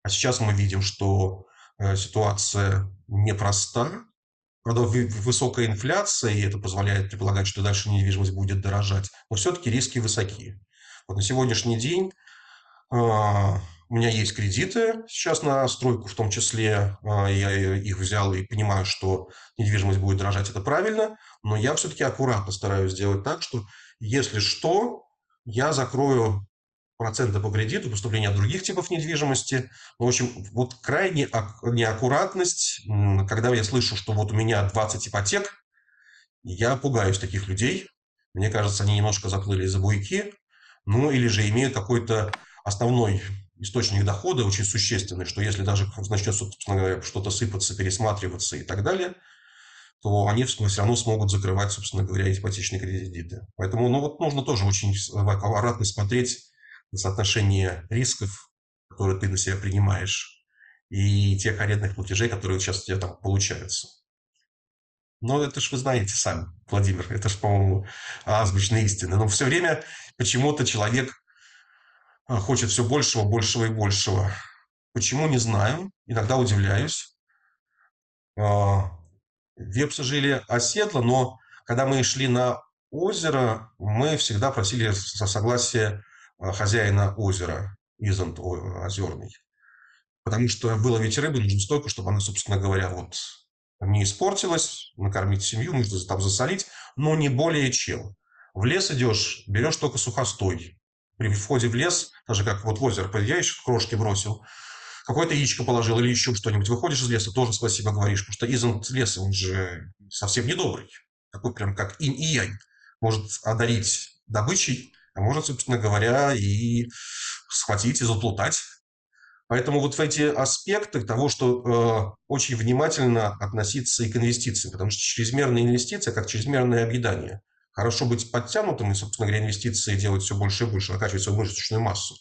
а сейчас мы видим, что э, ситуация непроста, Правда, высокая инфляция, и это позволяет предполагать, что дальше недвижимость будет дорожать, но все-таки риски высоки. Вот на сегодняшний день а, у меня есть кредиты сейчас на стройку в том числе. А, я их взял и понимаю, что недвижимость будет дорожать, это правильно. Но я все-таки аккуратно стараюсь сделать так, что если что, я закрою проценты по кредиту, поступления от других типов недвижимости. Ну, в общем, вот крайне неаккуратность, когда я слышу, что вот у меня 20 ипотек, я пугаюсь таких людей. Мне кажется, они немножко заплыли за буйки, ну или же имеют какой-то основной источник дохода очень существенный, что если даже начнет, собственно говоря, что-то сыпаться, пересматриваться и так далее, то они все равно смогут закрывать, собственно говоря, ипотечные кредиты. Поэтому ну, вот нужно тоже очень аккуратно смотреть соотношение рисков, которые ты на себя принимаешь, и тех арендных платежей, которые сейчас у тебя там получаются. Но это ж вы знаете сами, Владимир, это же, по-моему, азбучная истина. Но все время почему-то человек а, хочет все большего, большего и большего. Почему, не знаю. Иногда удивляюсь. А, вепсы жили оседло, но когда мы шли на озеро, мы всегда просили согласия хозяина озера, Изант озерный. Потому что было ведь рыбы, нужно столько, чтобы она, собственно говоря, вот не испортилась, накормить семью, нужно там засолить, но не более чем. В лес идешь, берешь только сухостой, при входе в лес, даже как вот в озеро подъезжаешь, крошки бросил, какое-то яичко положил или еще что-нибудь, выходишь из леса, тоже спасибо говоришь, потому что из леса он же совсем недобрый, такой прям как инь и янь, может одарить добычей, а может, собственно говоря, и схватить и заплутать. Поэтому вот в эти аспекты того, что э, очень внимательно относиться и к инвестициям, потому что чрезмерная инвестиция, как чрезмерное объедание. Хорошо быть подтянутым и, собственно говоря, инвестиции делать все больше и больше, накачивать свою мышечную массу.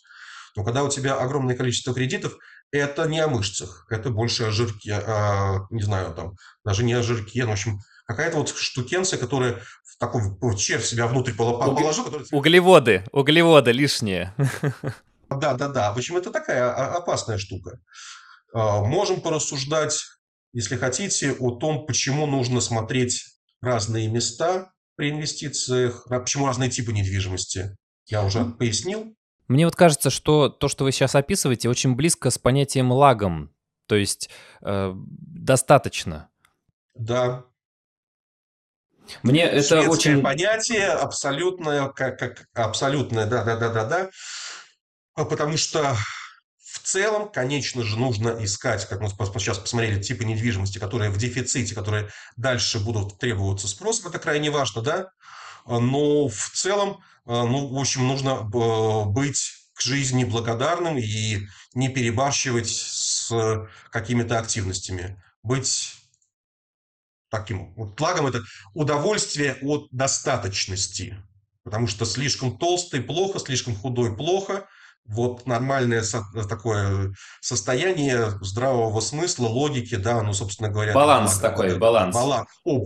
Но когда у тебя огромное количество кредитов, это не о мышцах, это больше о жирке, о, не знаю, там, даже не о жирке, но, в общем, какая-то вот штукенция, которая такой червь себя внутрь положил. Который... Углеводы, углеводы лишние. Да-да-да, в общем, это такая опасная штука. А, можем порассуждать, если хотите, о том, почему нужно смотреть разные места, при инвестициях, почему разные типы недвижимости. Я уже пояснил. Мне вот кажется, что то, что вы сейчас описываете, очень близко с понятием лагом. То есть э, достаточно. Да. Мне это очень понятие абсолютное, как, как абсолютное, да, да, да, да, да. Потому что в целом, конечно же, нужно искать, как мы сейчас посмотрели, типы недвижимости, которые в дефиците, которые дальше будут требоваться спросом. Это крайне важно, да? Но в целом, э, ну, в общем, нужно э, быть к жизни благодарным и не перебарщивать с какими-то активностями. Быть таким вот лагом – это удовольствие от достаточности. Потому что слишком толстый – плохо, слишком худой – плохо – вот нормальное со- такое состояние здравого смысла, логики, да, ну, собственно говоря. Баланс да, такой, да, баланс. Баланс. О,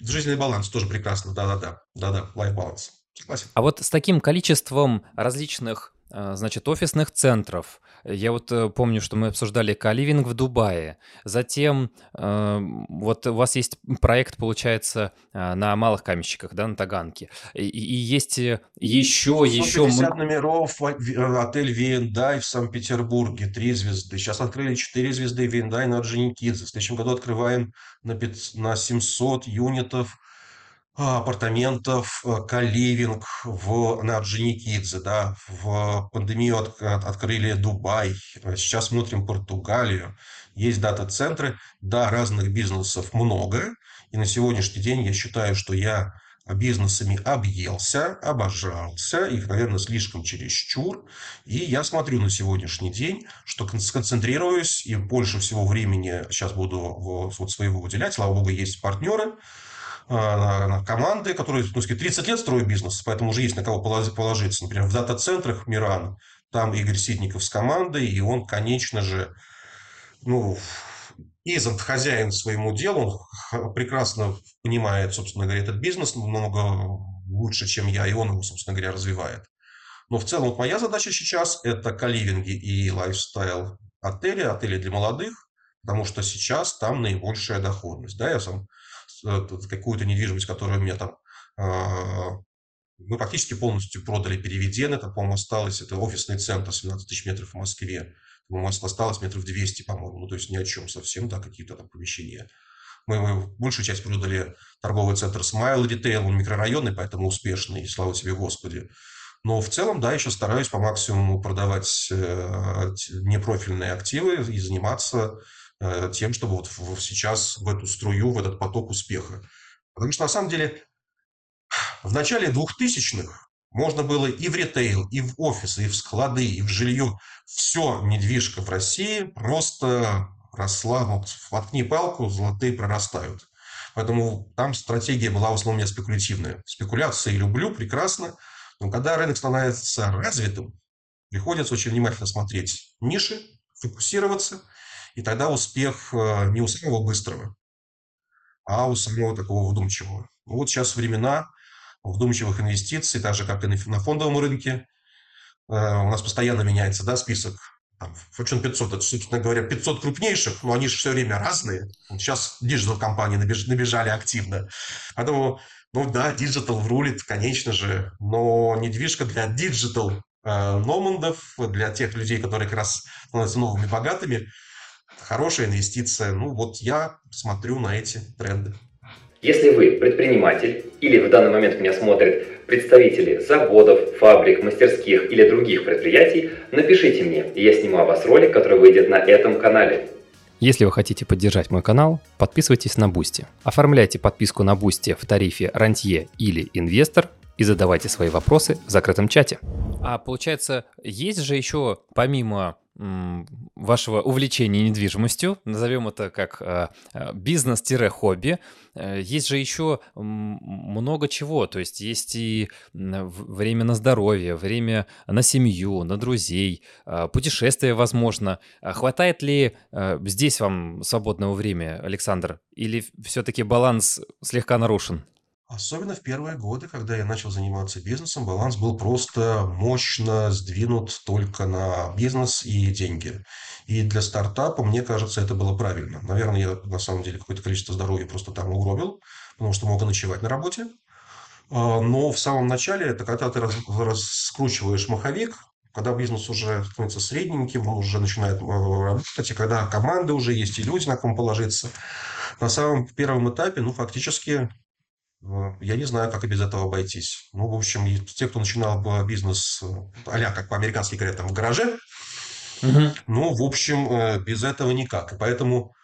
жизненный баланс тоже прекрасно, да-да-да, да-да, life balance. Согласен. А вот с таким количеством различных значит, офисных центров. Я вот э, помню, что мы обсуждали каливинг в Дубае. Затем э, вот у вас есть проект, получается, а, на малых каменщиках, да, на Таганке. И, и есть еще, еще... 150 номеров отель Виендай в Санкт-Петербурге, три звезды. Сейчас открыли четыре звезды Виендай на Орджоникидзе. В следующем году открываем на, 5, на 700 юнитов а, апартаментов, э, каливинг в, на Орджоникидзе, да, в пандемию от, от, открыли Дубай, сейчас смотрим Португалию, есть дата-центры, да, разных бизнесов много, и на сегодняшний день я считаю, что я бизнесами объелся, обожался, их, наверное, слишком чересчур. И я смотрю на сегодняшний день, что сконцентрируюсь и больше всего времени сейчас буду вот своего уделять. Слава богу, есть партнеры, а, команды, которые ну, 30 лет строят бизнес, поэтому уже есть на кого положиться. Например, в дата-центрах Миран, там Игорь Ситников с командой, и он, конечно же, ну, Изант хозяин своему делу, он прекрасно понимает, собственно говоря, этот бизнес намного лучше, чем я, и он его, собственно говоря, развивает. Но в целом вот моя задача сейчас – это каливинги и лайфстайл отели, отели для молодых, потому что сейчас там наибольшая доходность. Да, я сам какую-то недвижимость, которая у меня там а, мы практически полностью продали Переведен, это, по-моему, осталось, это офисный центр, 17 тысяч метров в Москве, по-моему, осталось метров 200, по-моему, ну, то есть ни о чем совсем, да, какие-то там помещения. Мы, мы большую часть продали торговый центр Smile Retail, он микрорайонный, поэтому успешный, слава тебе Господи. Но в целом, да, еще стараюсь по максимуму продавать э, непрофильные активы и заниматься э, тем, чтобы вот сейчас в эту струю, в этот поток успеха. Потому что на самом деле в начале 2000-х можно было и в ритейл, и в офисы, и в склады, и в жилье. Все недвижка в России просто росла, вот воткни палку, золотые прорастают. Поэтому там стратегия была в основном не спекулятивная. Спекуляции люблю, прекрасно, но когда рынок становится развитым, приходится очень внимательно смотреть ниши, фокусироваться, и тогда успех э, не у самого быстрого, а у самого такого вдумчивого. Вот сейчас времена вдумчивых инвестиций, так же, как и на фондовом рынке. Э, у нас постоянно меняется да, список там, Fortune 500, это, собственно говоря, 500 крупнейших, но они же все время разные. Сейчас digital-компании набежали активно. Поэтому, ну да, digital рулит, конечно же, но недвижка для digital э, номадов, для тех людей, которые как раз становятся новыми богатыми, хорошая инвестиция. Ну вот я смотрю на эти тренды. Если вы предприниматель или в данный момент меня смотрят представители заводов, фабрик, мастерских или других предприятий, напишите мне, и я сниму о вас ролик, который выйдет на этом канале. Если вы хотите поддержать мой канал, подписывайтесь на Boosty. Оформляйте подписку на Boosty в тарифе «Рантье» или «Инвестор» и задавайте свои вопросы в закрытом чате. А получается, есть же еще помимо вашего увлечения недвижимостью, назовем это как э, э, бизнес-хобби, э, есть же еще много чего, то есть есть и время на здоровье, время на семью, на друзей, путешествия, возможно. А хватает ли здесь вам свободного времени, Александр, или все-таки баланс слегка нарушен? Особенно в первые годы, когда я начал заниматься бизнесом, баланс был просто мощно сдвинут только на бизнес и деньги. И для стартапа, мне кажется, это было правильно. Наверное, я на самом деле какое-то количество здоровья просто там угробил, потому что мог ночевать на работе. А, но в самом начале, это когда ты раскручиваешь маховик, когда бизнес уже становится средненьким, он уже начинает э, работать, и когда команды уже есть, и люди, на ком положиться. На самом первом этапе, ну, фактически я не знаю, как и без этого обойтись. Ну, в общем, те, кто начинал бизнес, а как по-американски говорят, там, в гараже, угу. ну, в общем, э, без этого никак. И поэтому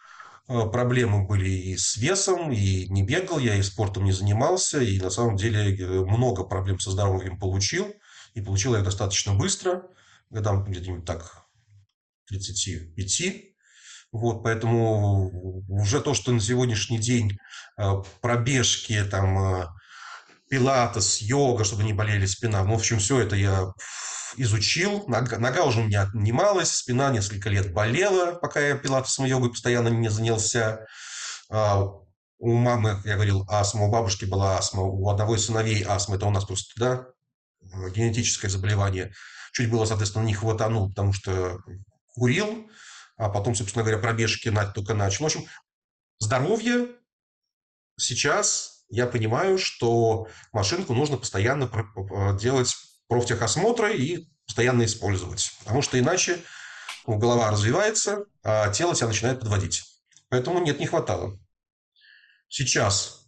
э, проблемы были и с весом, и не бегал я, и спортом не занимался, и на самом деле э, много проблем со здоровьем получил, и получил я их достаточно быстро, годам где-нибудь так 35, вот, поэтому уже то, что на сегодняшний день э, пробежки, там, э, пилатес, йога, чтобы не болели спина, ну, в общем, все это я изучил. Нога, нога уже у меня отнималась, спина несколько лет болела, пока я пилатесом и йогой постоянно не занялся. А, у мамы, я говорил, астма, у бабушки была астма, у одного из сыновей астма, это у нас просто, да, генетическое заболевание. Чуть было, соответственно, не хватанул, потому что курил, а потом, собственно говоря, пробежки только начал. В общем, здоровье сейчас я понимаю, что машинку нужно постоянно делать профтехосмотры и постоянно использовать, потому что иначе голова развивается, а тело тебя начинает подводить. Поэтому нет, не хватало. Сейчас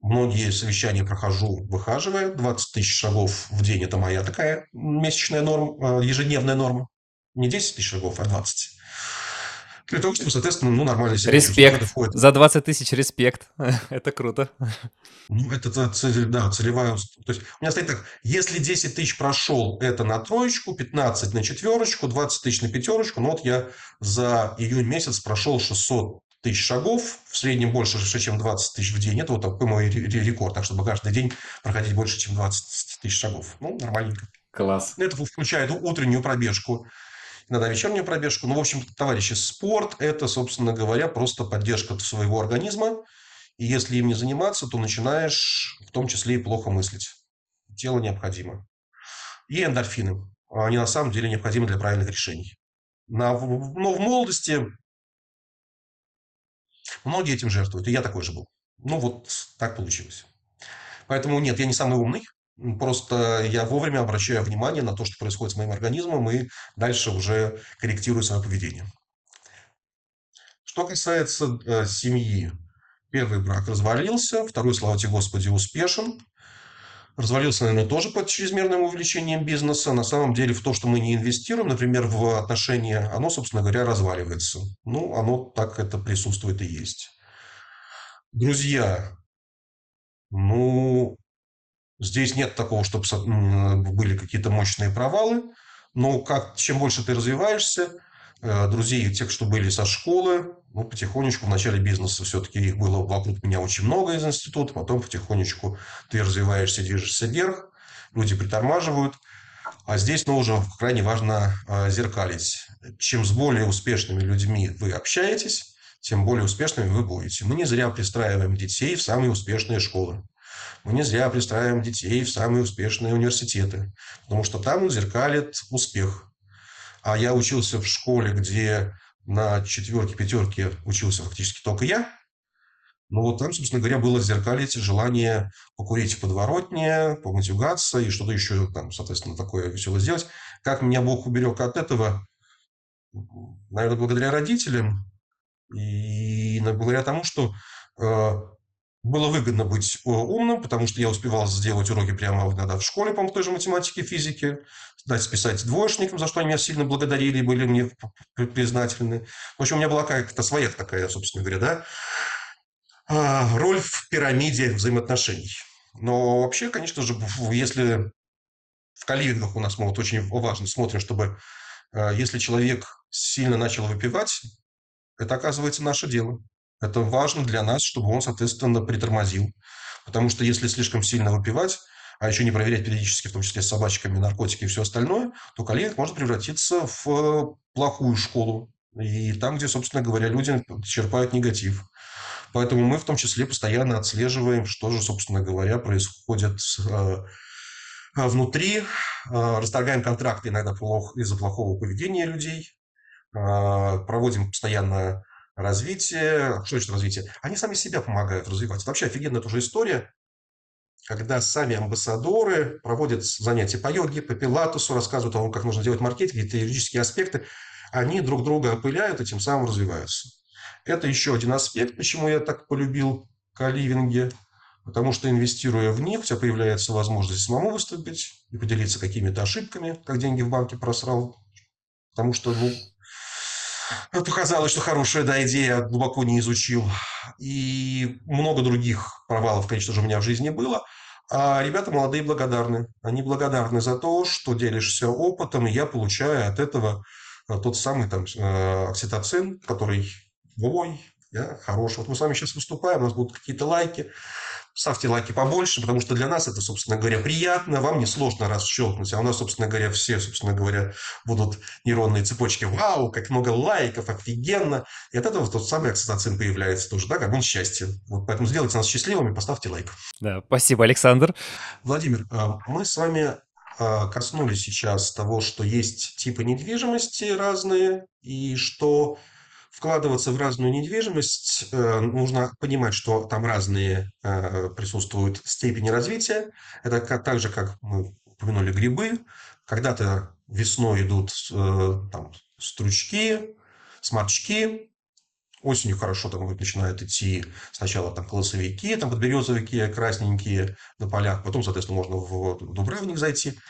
многие совещания прохожу, выхаживая. 20 тысяч шагов в день – это моя такая месячная норма, ежедневная норма. Не 10 тысяч шагов, а 20. Для того, чтобы, соответственно, ну, нормально себя Респект. Входит. За 20 тысяч респект. это круто. Ну, это, да, целевая... То есть у меня стоит так, если 10 тысяч прошел, это на троечку, 15 на четверочку, 20 тысяч на пятерочку. Ну, вот я за июнь месяц прошел 600 тысяч шагов, в среднем больше, чем 20 тысяч в день. Это вот такой мой рекорд, так чтобы каждый день проходить больше, чем 20 тысяч шагов. Ну, нормальненько. Класс. Это включает утреннюю пробежку, иногда вечернюю пробежку. Ну, в общем, товарищи, спорт – это, собственно говоря, просто поддержка своего организма. И если им не заниматься, то начинаешь в том числе и плохо мыслить. Тело необходимо. И эндорфины. Они на самом деле необходимы для правильных решений. Но в молодости Многие этим жертвуют, и я такой же был. Ну, вот так получилось. Поэтому нет, я не самый умный, Просто я вовремя обращаю внимание на то, что происходит с моим организмом, и дальше уже корректирую свое поведение. Что касается э, семьи, первый брак развалился, второй, слава тебе Господи, успешен. Развалился, наверное, тоже под чрезмерным увеличением бизнеса. На самом деле в то, что мы не инвестируем, например, в отношения, оно, собственно говоря, разваливается. Ну, оно так это присутствует и есть. Друзья, ну, Здесь нет такого, чтобы были какие-то мощные провалы, но как, чем больше ты развиваешься, э, друзей, тех, что были со школы, ну, потихонечку в начале бизнеса все-таки их было вокруг меня очень много из института, потом потихонечку ты развиваешься, движешься вверх, люди притормаживают. А здесь, ну, уже крайне важно э, зеркалить. Чем с более успешными людьми вы общаетесь, тем более успешными вы будете. Мы не зря пристраиваем детей в самые успешные школы. Мы не зря пристраиваем детей в самые успешные университеты, потому что там зеркалит успех. А я учился в школе, где на четверке, пятерке учился фактически только я. Ну вот там, собственно говоря, было зеркалить желание покурить в подворотне, поматюгаться и что-то еще там, соответственно, такое веселое сделать. Как меня Бог уберег от этого? Наверное, благодаря родителям и благодаря тому, что э, было выгодно быть э, умным, потому что я успевал сделать уроки прямо иногда в школе, по-моему, той же математике, физике, дать списать двоечникам, за что они меня сильно благодарили и были мне признательны. В общем, у меня была какая-то своя такая, собственно говоря, да, а, роль в пирамиде взаимоотношений. Но вообще, конечно же, если в каливингах у нас мы вот очень важно смотрим, чтобы э, если человек сильно начал выпивать, это оказывается наше дело. Это важно для нас, чтобы он, соответственно, притормозил. Потому что если слишком сильно выпивать, а еще не проверять периодически, в том числе с собачками, наркотики и все остальное, то калининг может превратиться в э, плохую школу. И там, где, собственно говоря, люди черпают негатив. Поэтому мы в том числе постоянно отслеживаем, что же, собственно говоря, происходит э, внутри, э, расторгаем контракты иногда из-за плохого поведения людей, проводим постоянно развитие, что значит развитие? Они сами себя помогают развивать. Это вообще офигенная тоже история, когда сами амбассадоры проводят занятия по йоге, по пилатусу, рассказывают о том, как нужно делать маркетинг, какие-то юридические аспекты, они друг друга опыляют и тем самым развиваются. Это еще один аспект, почему я так полюбил каливинги, потому что инвестируя в них, у тебя появляется возможность самому выступить и поделиться какими-то ошибками, как деньги в банке просрал, потому что, ну, показалось, что хорошая да, идея, глубоко не изучил. И много других провалов, конечно же, у меня в жизни было. А ребята молодые благодарны. Они благодарны за то, что делишься опытом, и я получаю от этого э, тот самый там э, окситоцин, который, ой, я хороший. Вот мы с вами сейчас выступаем, у нас будут какие-то лайки, Ставьте лайки побольше, потому что для нас это, собственно говоря, приятно. Вам не сложно раз щелкнуть. А у нас, собственно говоря, все, собственно говоря, будут нейронные цепочки. Вау, как много лайков, офигенно. И от этого тот самый окситоцин появляется тоже, да, гормон счастья. Вот поэтому сделайте нас счастливыми, поставьте лайк. Да, спасибо, Александр. Владимир, а, мы с вами а, коснулись сейчас того, что есть типы недвижимости разные, и что вкладываться в разную недвижимость, э, нужно понимать, что там разные э, присутствуют степени развития. Это так же, как мы упомянули грибы. Когда-то весной идут э, там, стручки, сморчки, Осенью хорошо там вот начинают идти сначала там колосовики, там подберезовики красненькие на полях, потом, соответственно, можно в дубравник зайти.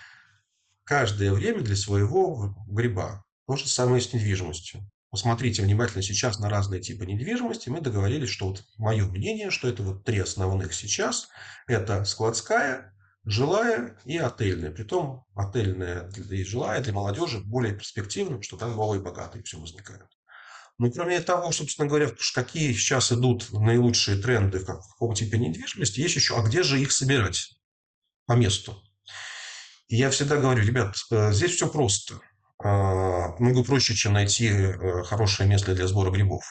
Каждое время для своего гриба. То же самое с недвижимостью посмотрите внимательно сейчас на разные типы недвижимости. Мы договорились, что вот мое мнение, что это вот три основных сейчас. Это складская, жилая и отельная. Притом отельная и жилая для молодежи более перспективным, что там новые богатые все возникают. Но кроме того, собственно говоря, какие сейчас идут наилучшие тренды в каком типе недвижимости, есть еще, а где же их собирать по месту? И я всегда говорю, ребят, э, здесь все просто – много проще, чем найти э, хорошее место для сбора грибов.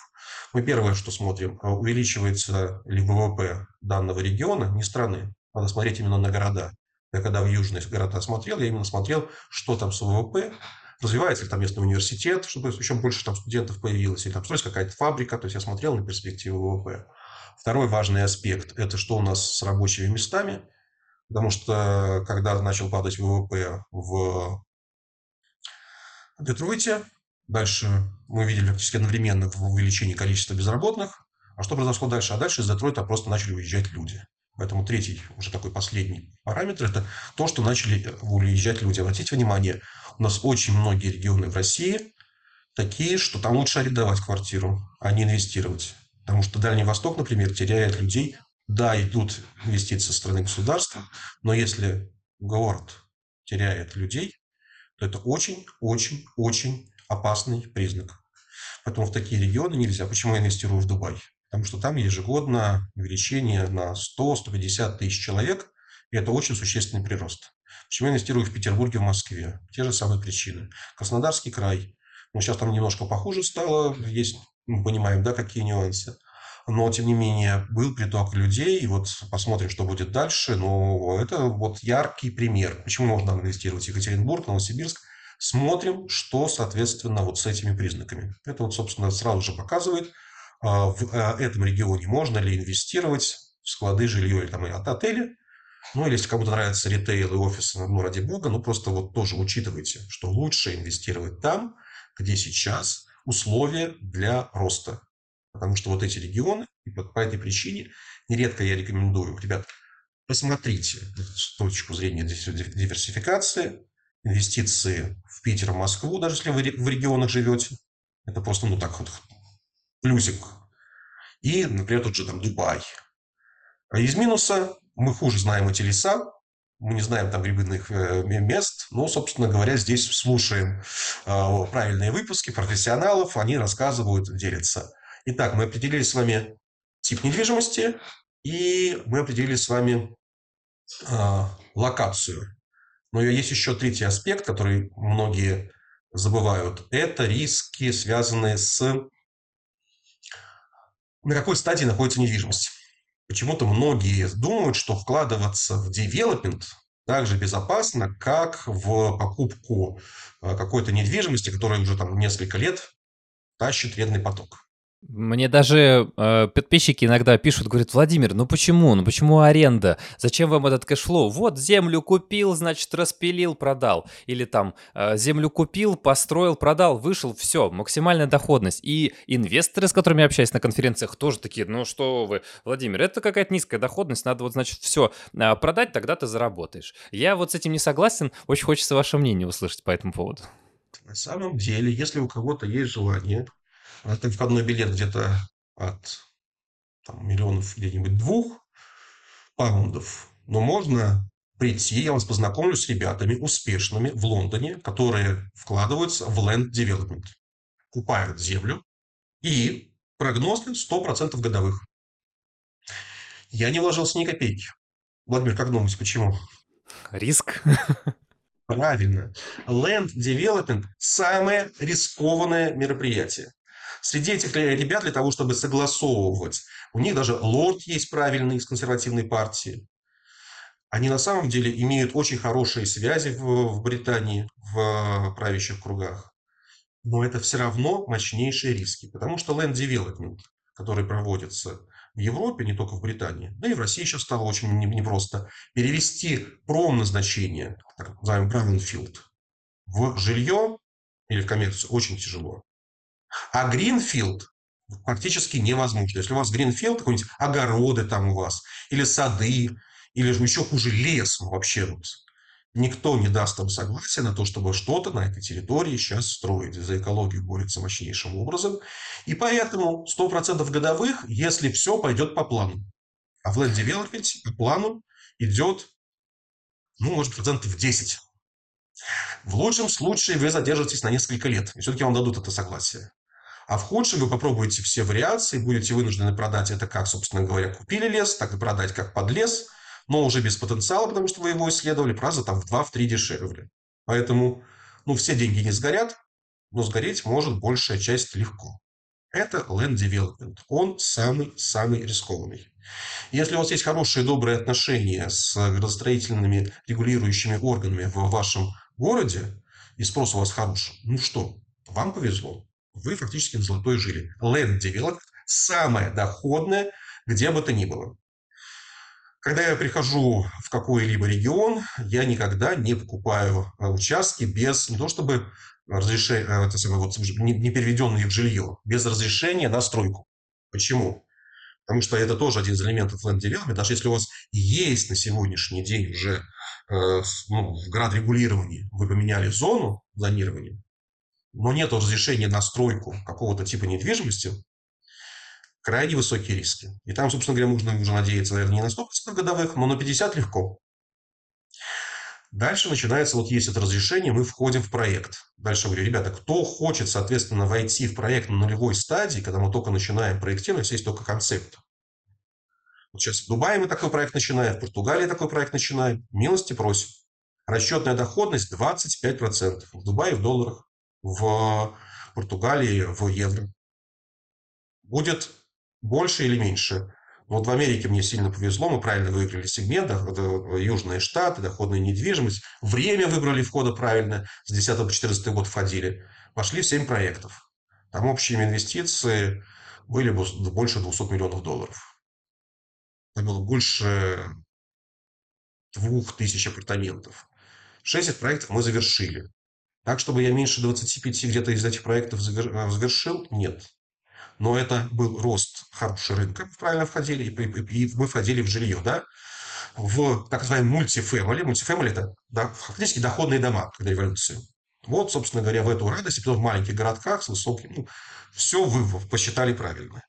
Мы первое, что смотрим, а, увеличивается ли ВВП данного региона, не страны. Надо смотреть именно на города. Я когда в южные города смотрел, я именно смотрел, что там с ВВП, развивается ли там местный университет, чтобы еще больше там студентов появилось, или там строится какая-то фабрика. То есть я смотрел на перспективу ВВП. Второй важный аспект – это что у нас с рабочими местами. Потому что когда начал падать ВВП в Детройте, дальше мы видели практически одновременно увеличение количества безработных. А что произошло дальше? А дальше из Детройта просто начали уезжать люди. Поэтому третий, уже такой последний параметр, это то, что начали уезжать люди. Обратите внимание, у нас очень многие регионы в России такие, что там лучше арендовать квартиру, а не инвестировать. Потому что Дальний Восток, например, теряет людей. Да, идут инвестиции со стороны государства, но если город теряет людей, это очень-очень-очень опасный признак. Поэтому в такие регионы нельзя. Почему я инвестирую в Дубай? Потому что там ежегодно увеличение на 100-150 тысяч человек, и это очень существенный прирост. Почему я инвестирую в Петербурге, в Москве? Те же самые причины. Краснодарский край. Ну, сейчас там немножко похуже стало, есть, мы понимаем, да, какие нюансы. Но, тем не менее, был приток людей, и вот посмотрим, что будет дальше. Но это вот яркий пример. Почему можно инвестировать в Екатеринбург, Новосибирск? Смотрим, что, соответственно, вот с этими признаками. Это вот, собственно, сразу же показывает, а, в а, этом регионе можно ли инвестировать в склады жилье или там от отеля. Ну, или если кому-то нравится ритейл и офис, ну, ради бога, ну, просто вот тоже учитывайте, что лучше инвестировать там, где сейчас условия для роста. Потому что вот эти регионы, и по, по этой причине, нередко я рекомендую, ребят, посмотрите с точки зрения диверсификации, инвестиции в Питер, в Москву, даже если вы в регионах живете. Это просто, ну, так вот, плюсик. И, например, тот же там Дубай. А из минуса мы хуже знаем эти леса, мы не знаем там грибных э, мест, но, собственно говоря, здесь слушаем э, правильные выпуски профессионалов, они рассказывают, делятся. Итак, мы определили с вами тип недвижимости, и мы определили с вами э, локацию. Но есть еще третий аспект, который многие забывают. Это риски, связанные с на какой стадии находится недвижимость. Почему-то многие думают, что вкладываться в девелопмент так же безопасно, как в покупку э, какой-то недвижимости, которая уже там несколько лет тащит денежный поток. Мне даже э, подписчики иногда пишут, говорят, Владимир, ну почему? Ну почему аренда? Зачем вам этот cash flow? Вот землю купил, значит, распилил, продал. Или там э, землю купил, построил, продал, вышел, все, максимальная доходность. И инвесторы, с которыми я общаюсь на конференциях, тоже такие, ну что вы, Владимир, это какая-то низкая доходность, надо вот, значит, все э, продать, тогда ты заработаешь. Я вот с этим не согласен, очень хочется ваше мнение услышать по этому поводу. На самом деле, если у кого-то есть желание это входной билет где-то от там, миллионов где-нибудь двух паундов. Но можно прийти, я вас познакомлю с ребятами успешными в Лондоне, которые вкладываются в land development. Купают землю и прогнозы 100% годовых. Я не вложился ни копейки. Владимир, как думаете, почему? Риск. Правильно. Land Development – самое рискованное мероприятие. Среди этих ребят для того, чтобы согласовывать, у них даже лорд есть правильный из консервативной партии. Они на самом деле имеют очень хорошие связи в, в Британии, в правящих кругах. Но это все равно мощнейшие риски, потому что land development, который проводится в Европе, не только в Британии, да и в России сейчас стало очень непросто, перевести промназначение, так называемый brownfield, в жилье или в коммерцию очень тяжело. А Гринфилд практически невозможно. Если у вас Гринфилд, какой-нибудь огороды там у вас, или сады, или же еще хуже лес вообще вот. Никто не даст вам согласия на то, чтобы что-то на этой территории сейчас строить. За экологию борется мощнейшим образом. И поэтому 100% годовых, если все пойдет по плану. А в Land Development по плану идет, ну, может, процентов 10. В лучшем случае вы задержитесь на несколько лет, и все-таки вам дадут это согласие. А в худшем вы попробуете все вариации, будете вынуждены продать это как, собственно говоря, купили лес, так и продать как под лес, но уже без потенциала, потому что вы его исследовали, правда, там в 2-3 дешевле. Поэтому, ну, все деньги не сгорят, но сгореть может большая часть легко. Это land development. Он самый-самый рискованный. Если у вас есть хорошие, добрые отношения с градостроительными регулирующими органами в вашем городе, и спрос у вас хороший, ну что, вам повезло. Вы фактически на золотой жили. Land Development – самое доходное, где бы то ни было. Когда я прихожу в какой-либо регион, я никогда не покупаю э, участки без, не то чтобы разрешения, э, это самое, вот, не, переведенные в жилье, без разрешения на стройку. Почему? Потому что это тоже один из элементов land development. Даже если у вас есть на сегодняшний день уже э, ну, в град регулировании, вы поменяли зону зонирования, но нет разрешения на стройку какого-то типа недвижимости, крайне высокие риски. И там, собственно говоря, можно уже надеяться, наверное, не на 100% годовых, но на 50 легко. Дальше начинается, вот есть это разрешение, мы входим в проект. Дальше говорю, ребята, кто хочет, соответственно, войти в проект на нулевой стадии, когда мы только начинаем проектировать, есть только концепт. Вот сейчас в Дубае мы такой проект начинаем, в Португалии такой проект начинаем. Милости просим. Расчетная доходность 25%. В Дубае в долларах, в Португалии в евро. Будет больше или меньше. Вот в Америке мне сильно повезло, мы правильно выиграли сегмент, Южные Штаты, доходная недвижимость. Время выбрали входа правильно, с 10 по 14 год входили. Пошли в 7 проектов. Там общие инвестиции были больше 200 миллионов долларов. Там было больше двух тысяч апартаментов. 6 проектов мы завершили. Так, чтобы я меньше 25 где-то из этих проектов завершил, нет но это был рост хороший рынка, правильно входили, и, мы входили в жилье, да, в так называемый мультифэмили. Мультифэмили – это да, фактически доходные дома, когда революция. Вот, собственно говоря, в эту радость, и потом в маленьких городках с высоким, ну, все вы посчитали правильно.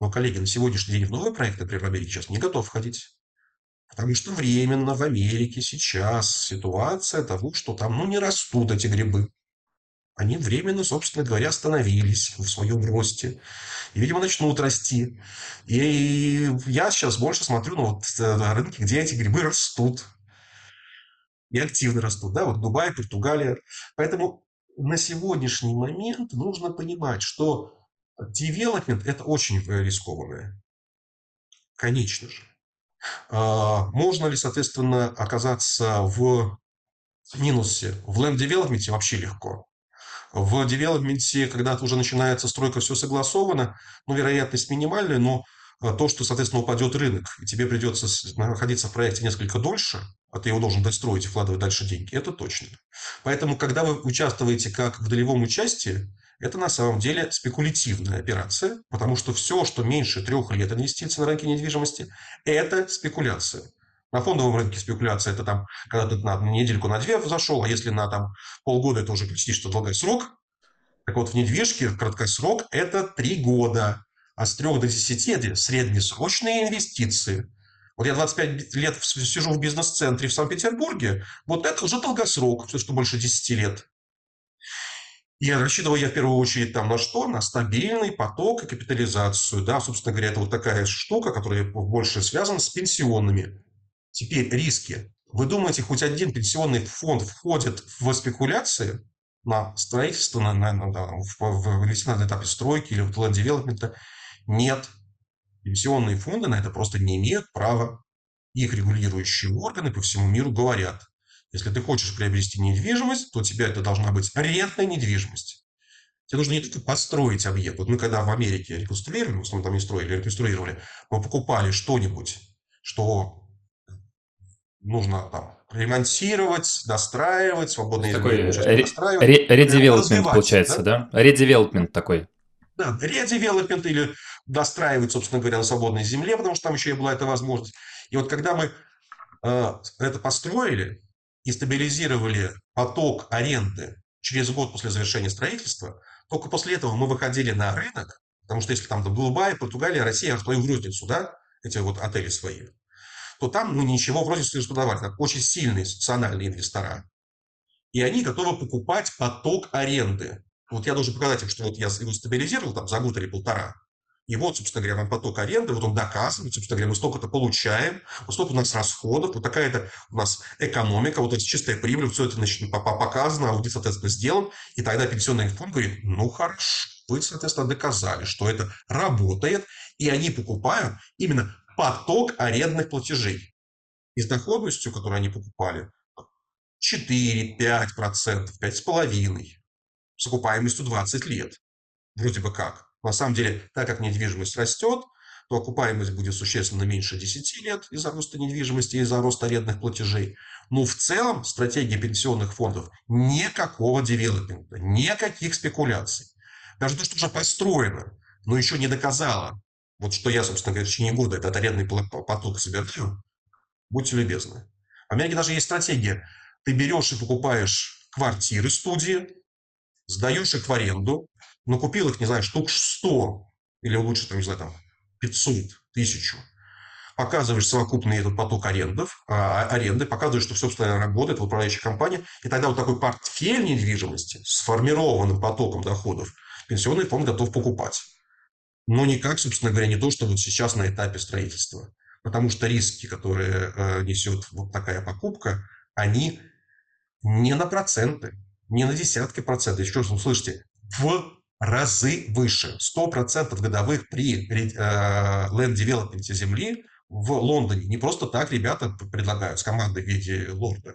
Но, коллеги, на сегодняшний день в новые проекты, в Америке сейчас не готов входить. Потому что временно в Америке сейчас ситуация того, что там ну, не растут эти грибы они временно, собственно говоря, остановились в своем росте. И, видимо, начнут расти. И я сейчас больше смотрю на, вот, э, на рынки, где эти грибы растут. И активно растут. Да, вот Дубай, Португалия. Поэтому на сегодняшний момент нужно понимать, что девелопмент – это очень э, рискованное. Конечно же. А, можно ли, соответственно, оказаться в минусе? В ленд-девелопменте вообще легко. В девелопменте, когда уже начинается стройка, все согласовано, ну, вероятность минимальная, но э, то, что, соответственно, упадет рынок, и тебе придется находиться в проекте несколько дольше, а ты его должен достроить и вкладывать дальше деньги, это точно. Поэтому, когда вы участвуете как в долевом участии, это на самом деле спекулятивная операция, потому что все, что меньше трех лет инвестиций на рынке недвижимости, это спекуляция. На фондовом рынке спекуляция – это там, когда ты на недельку, на две зашел, а если на там, полгода, это уже почти что долгий срок. Так вот, в недвижке краткосрок – это три года, а с трех до десяти – это среднесрочные инвестиции. Вот я 25 лет сижу в бизнес-центре в Санкт-Петербурге, вот это уже долгосрок, все, что больше 10 лет. И рассчитываю я в первую очередь там на что? На стабильный поток и капитализацию. Да, собственно говоря, это вот такая штука, которая больше связана с пенсионными Теперь риски. Вы думаете, хоть один пенсионный фонд входит в спекуляции на строительство, на, на, на, в, на этапе стройки или в land Нет. Пенсионные фонды на это просто не имеют права. Их регулирующие органы по всему миру говорят, если ты хочешь приобрести недвижимость, то у тебя это должна быть арендная недвижимость. Тебе нужно не только построить объект. Вот мы когда в Америке реконструировали, в основном там не строили, реконструировали, мы покупали что-нибудь, что нужно там ремонтировать, достраивать, свободные такой редевелопмент получается, да? да? Редевелопмент такой. Да, редевелопмент или достраивать, собственно говоря, на свободной земле, потому что там еще и была эта возможность. И вот когда мы э, это построили и стабилизировали поток аренды через год после завершения строительства, только после этого мы выходили на рынок, потому что если там Дубай, Португалия, Россия, свою в розницу, да, эти вот отели свои, то там ну, ничего вроде существовать. Как очень сильные социальные инвестора. И они готовы покупать поток аренды. Вот я должен показать им, что вот я его стабилизировал там за год или полтора. И вот, собственно говоря, вам поток аренды, вот он доказывает, собственно говоря, мы столько-то получаем, вот столько у нас расходов, вот такая-то у нас экономика, вот эта чистая прибыль, все это значит, показано, аудит, соответственно, сделан, и тогда пенсионный фонд говорит, ну хорошо, вы, соответственно, доказали, что это работает, и они покупают именно поток арендных платежей. И с доходностью, которую они покупали, 4, 5 процентов, 5,5 с окупаемостью 20 лет. Вроде бы как. На самом деле, так как недвижимость растет, то окупаемость будет существенно меньше 10 лет из-за роста недвижимости, из-за роста арендных платежей. Но в целом стратегия пенсионных фондов никакого девелопмента, никаких спекуляций. Даже то, что уже построено, но еще не доказало, вот что я, собственно говоря, в течение года этот арендный поток собираю, будьте любезны. В Америке даже есть стратегия. Ты берешь и покупаешь квартиры студии, сдаешь их в аренду, но купил их, не знаю, штук 100, или лучше, там, не знаю, там, 500, 1000. Показываешь совокупный этот поток арендов, а, аренды, показываешь, что все постоянно работает в управляющей компании, и тогда вот такой портфель недвижимости с сформированным потоком доходов пенсионный фонд готов покупать. Но никак, собственно говоря, не то, что вот сейчас на этапе строительства. Потому что риски, которые э, несет вот такая покупка, они не на проценты, не на десятки процентов. Еще раз услышите, в разы выше. 100% годовых при ленд-девелопменте земли в Лондоне. Не просто так ребята предлагают с командой в виде лорда.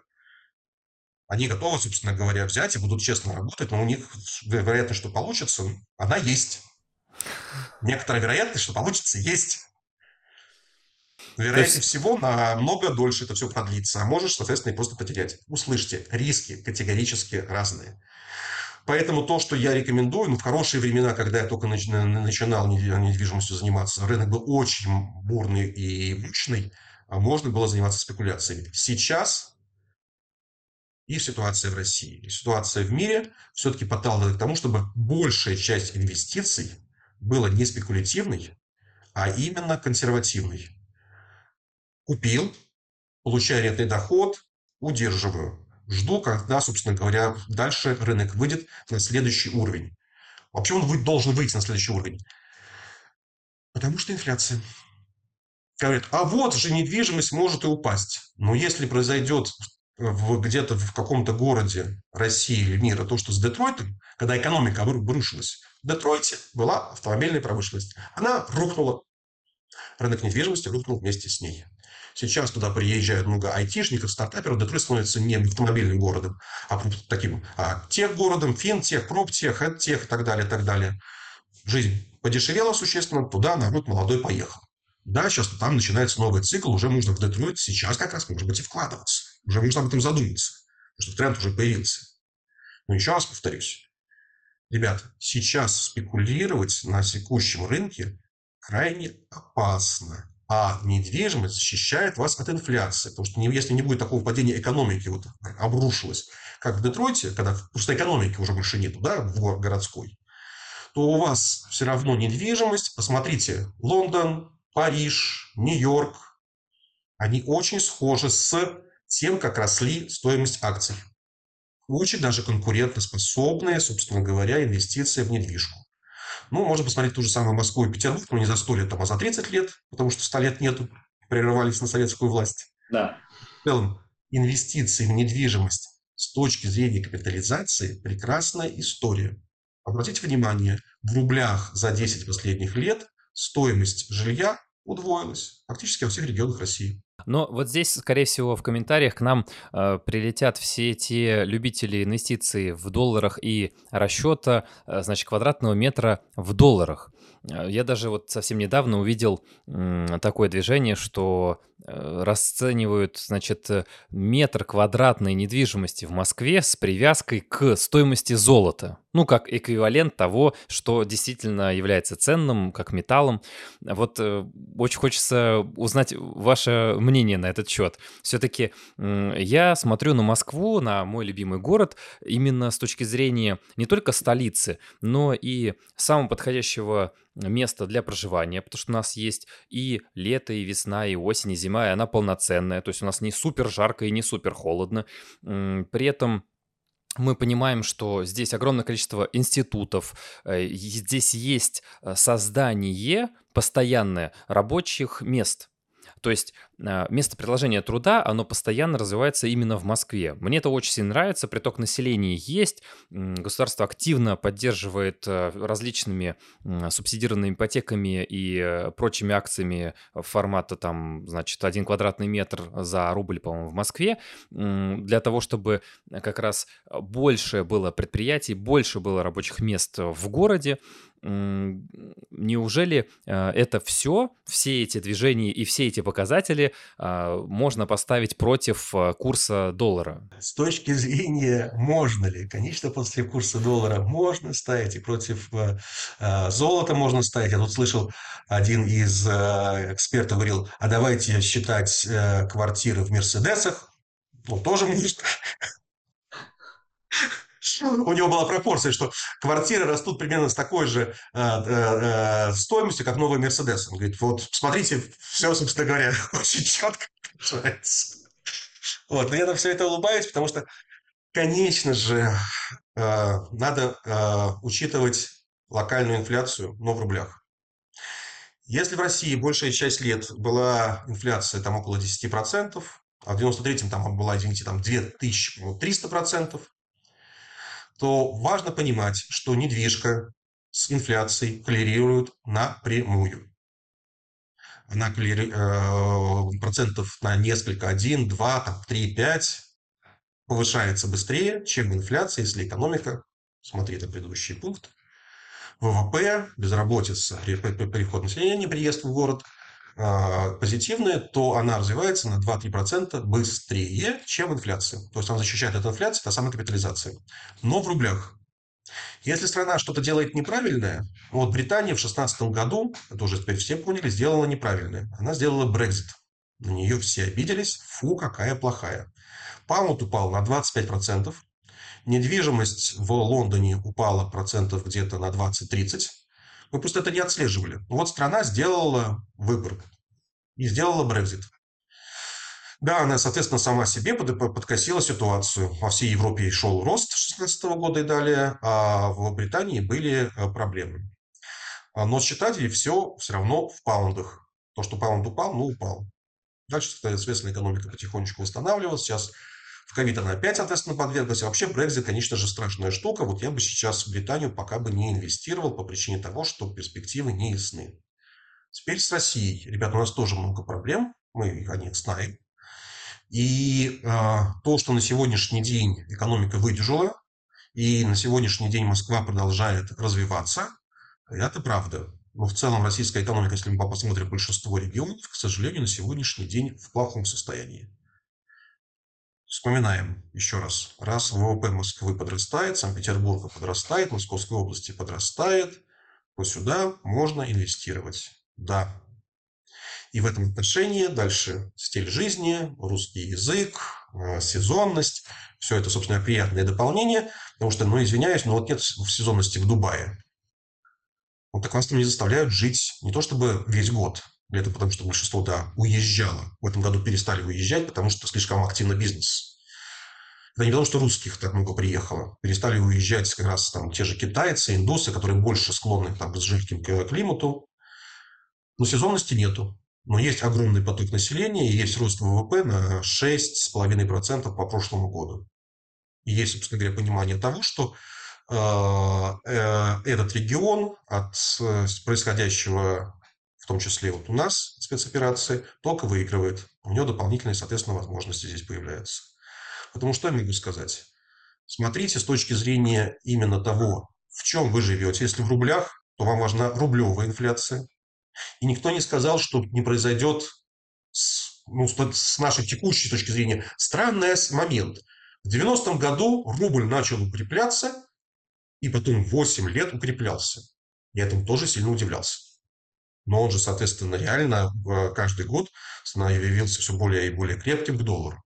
Они готовы, собственно говоря, взять и будут честно работать, но у них вероятность, что получится, она есть. Некоторая вероятность, что получится, есть. Вероятнее есть... всего, намного дольше это все продлится, а можешь, соответственно, и просто потерять. Услышьте, риски категорически разные. Поэтому то, что я рекомендую, ну, в хорошие времена, когда я только начинал недвижимостью заниматься, рынок был очень бурный и мощный, а можно было заниматься спекуляциями. Сейчас и ситуация в России, и ситуация в мире все-таки подталкивает к тому, чтобы большая часть инвестиций была не спекулятивной, а именно консервативной. Купил, получаю арендный доход, удерживаю жду, когда, собственно говоря, дальше рынок выйдет на следующий уровень. Почему он должен выйти на следующий уровень? Потому что инфляция. Говорят, а вот же недвижимость может и упасть. Но если произойдет где-то в каком-то городе России или мира то, что с Детройтом, когда экономика обрушилась, в Детройте была автомобильная промышленность. Она рухнула. Рынок недвижимости рухнул вместе с ней. Сейчас туда приезжают много айтишников, стартаперов. Детройт становится не автомобильным городом, а таким а тех городом, финтех, проптех, эдтех и так далее, и так далее. Жизнь подешевела существенно, туда народ молодой поехал. Да, сейчас там начинается новый цикл, уже можно в Детройт сейчас как раз, может быть, и вкладываться. Уже можно об этом задуматься, потому что тренд уже появился. Но еще раз повторюсь. Ребята, сейчас спекулировать на текущем рынке крайне опасно. А недвижимость защищает вас от инфляции. Потому что если не будет такого падения экономики, вот обрушилось, как в Детройте, когда просто экономики уже больше нету, да, в городской, то у вас все равно недвижимость. Посмотрите, Лондон, Париж, Нью-Йорк, они очень схожи с тем, как росли стоимость акций. Очень даже конкурентоспособные, собственно говоря, инвестиции в недвижку. Ну, можно посмотреть ту же самую Москву и Петербург, но не за 100 лет, там, а за 30 лет, потому что 100 лет нету, прерывались на советскую власть. Да. В целом, инвестиции в недвижимость с точки зрения капитализации – прекрасная история. Обратите внимание, в рублях за 10 последних лет стоимость жилья удвоилась практически во всех регионах России. Но вот здесь, скорее всего, в комментариях к нам э, прилетят все те любители инвестиций в долларах и расчета, э, значит, квадратного метра в долларах. Э, я даже вот совсем недавно увидел м, такое движение, что э, расценивают, значит, э, метр квадратной недвижимости в Москве с привязкой к стоимости золота. Ну, как эквивалент того, что действительно является ценным, как металлом. Вот э, очень хочется узнать ваше мнение на этот счет. Все-таки э, я смотрю на Москву, на мой любимый город, именно с точки зрения не только столицы, но и самого подходящего места для проживания, потому что у нас есть и лето, и весна, и осень, и зима, и она полноценная, то есть у нас не супер жарко и не супер холодно. При этом мы понимаем, что здесь огромное количество институтов, э, здесь есть э, создание постоянное рабочих мест. То есть а, место предложения труда, оно постоянно развивается именно в Москве. Мне это очень сильно нравится, приток населения есть, государство активно поддерживает э, различными субсидированными ипотеками и э, прочими акциями формата там, значит, один квадратный метр за рубль, по-моему, в Москве, для того, чтобы как раз больше было предприятий, больше было рабочих мест в городе, неужели э, это все, все эти движения и все эти показатели а, можно поставить против э, курса доллара? С точки зрения можно ли? Конечно, после курса доллара можно ставить, и против золота можно ставить. Я тут слышал, один из экспертов говорил, а давайте считать квартиры в Мерседесах. Ну, тоже можно. У него была пропорция, что квартиры растут примерно с такой же э, э, э стоимостью, как новый Мерседес. Он говорит, вот смотрите, все, собственно говоря, очень четко получается. Вот, но я на все это улыбаюсь, потому что, конечно же, э, надо э, учитывать локальную инфляцию, но в рублях. Если в России большая часть лет была инфляция там около 10%, а в 93-м там была, извините, там 2300%, то важно понимать, что недвижка с инфляцией коллерирует напрямую. Она коллери... э, процентов на несколько, 1, 2, там, 3, 5 повышается быстрее, чем инфляция, если экономика, смотри, это предыдущий пункт, ВВП, безработица, переход населения, приезд в город – позитивная, то она развивается на 2-3% быстрее, чем инфляция. То есть она защищает от инфляции, та самая капитализация. Но в рублях. Если страна что-то делает неправильное, вот Британия в 2016 году, это уже теперь все поняли, сделала неправильное. Она сделала Брекзит. На нее все обиделись. Фу, какая плохая. Паунд упал на 25%. Недвижимость в Лондоне упала процентов где-то на 20-30%. Мы просто это не отслеживали. Вот страна сделала выбор и сделала Брекзит. Да, она, соответственно, сама себе подкосила ситуацию. Во всей Европе шел рост с 2016 года и далее, а в Британии были э, проблемы. А, но считать все все равно в паундах. То, что паунд упал, ну упал. Дальше, соответственно, экономика потихонечку восстанавливалась. Сейчас в ковид она опять, соответственно, подверглась. А вообще Brexit, конечно же, страшная штука. Вот я бы сейчас в Британию пока бы не инвестировал по причине того, что перспективы не ясны. Теперь с Россией. Ребята, у нас тоже много проблем. Мы о них знаем. И э, то, что на сегодняшний день экономика выдержала, и на сегодняшний день Москва продолжает развиваться, это правда. Но в целом российская экономика, если мы посмотрим большинство регионов, к сожалению, на сегодняшний день в плохом состоянии. Вспоминаем еще раз. Раз ВВП Москвы подрастает, Санкт-Петербурга подрастает, Московской области подрастает, то сюда можно инвестировать. Да. И в этом отношении дальше стиль жизни, русский язык, э, сезонность. Все это, собственно, приятное дополнение. Потому что, ну, извиняюсь, но вот нет сезонности в Дубае. Вот так вас там не заставляют жить не то чтобы весь год, это потому, что большинство, да, уезжало. В этом году перестали уезжать, потому что слишком активно бизнес. Это не потому, что русских так много приехало. Перестали уезжать как раз там те же китайцы, индусы, которые больше склонны там, к жидким климату. Но сезонности нету. Но есть огромный поток населения, и есть рост ВВП на 6,5% по прошлому году. И есть, собственно говоря, понимание того, что э, э, этот регион от э, происходящего в том числе вот у нас спецоперации, только выигрывает. У него дополнительные, соответственно, возможности здесь появляются. Потому что я могу сказать? Смотрите с точки зрения именно того, в чем вы живете. Если в рублях, то вам важна рублевая инфляция. И никто не сказал, что не произойдет с, ну, с нашей текущей точки зрения странный момент. В 90-м году рубль начал укрепляться, и потом 8 лет укреплялся. Я этому тоже сильно удивлялся но он же, соответственно, реально каждый год становился все более и более крепким к доллару.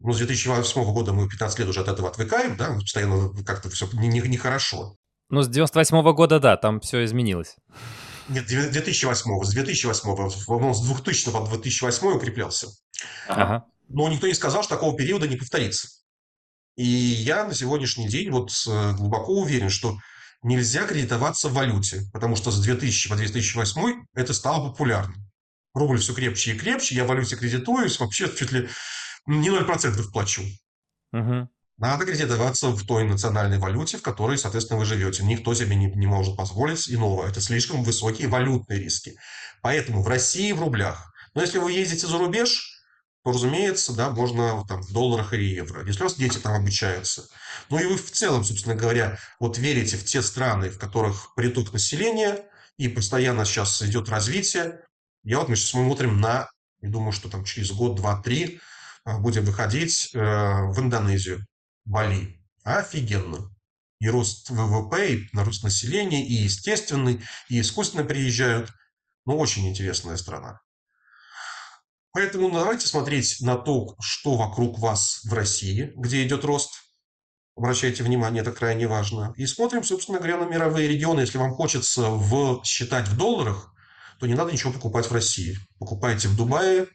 Ну, с 2008 года мы 15 лет уже от этого отвыкаем, да, постоянно как-то все нехорошо. Не, не ну, с 98 года, да, там все изменилось. Нет, 2008, с 2008, с 2000 по 2008 укреплялся. Ага. Но никто не сказал, что такого периода не повторится. И я на сегодняшний день вот э, глубоко уверен, что нельзя кредитоваться в валюте, потому что с 2000 по 2008 это стало популярным. рубль все крепче и крепче, я в валюте кредитуюсь, вообще чуть ли не 0% плачу. Угу. Надо кредитоваться в той национальной валюте, в которой, соответственно, вы живете. Никто себе не, не может позволить иного. Это слишком высокие валютные риски. Поэтому в России в рублях. Но если вы ездите за рубеж, то, разумеется, да, можно там, в долларах или евро. Если у вас дети там обучаются. Ну и вы в целом, собственно говоря, вот верите в те страны, в которых приток населения, и постоянно сейчас идет развитие. Я вот мы сейчас смотрим на, думаю, что там через год, два, три а, будем выходить э, в Индонезию. Бали. Офигенно. И рост ВВП, и рост населения, и естественный, и искусственно приезжают. Ну, очень интересная страна. Поэтому давайте смотреть на то, что вокруг вас в России, где идет рост. Обращайте внимание, это крайне важно. И смотрим, собственно говоря, на мировые регионы. Если вам хочется в, считать в долларах, то не надо ничего покупать в России. Покупайте в Дубае,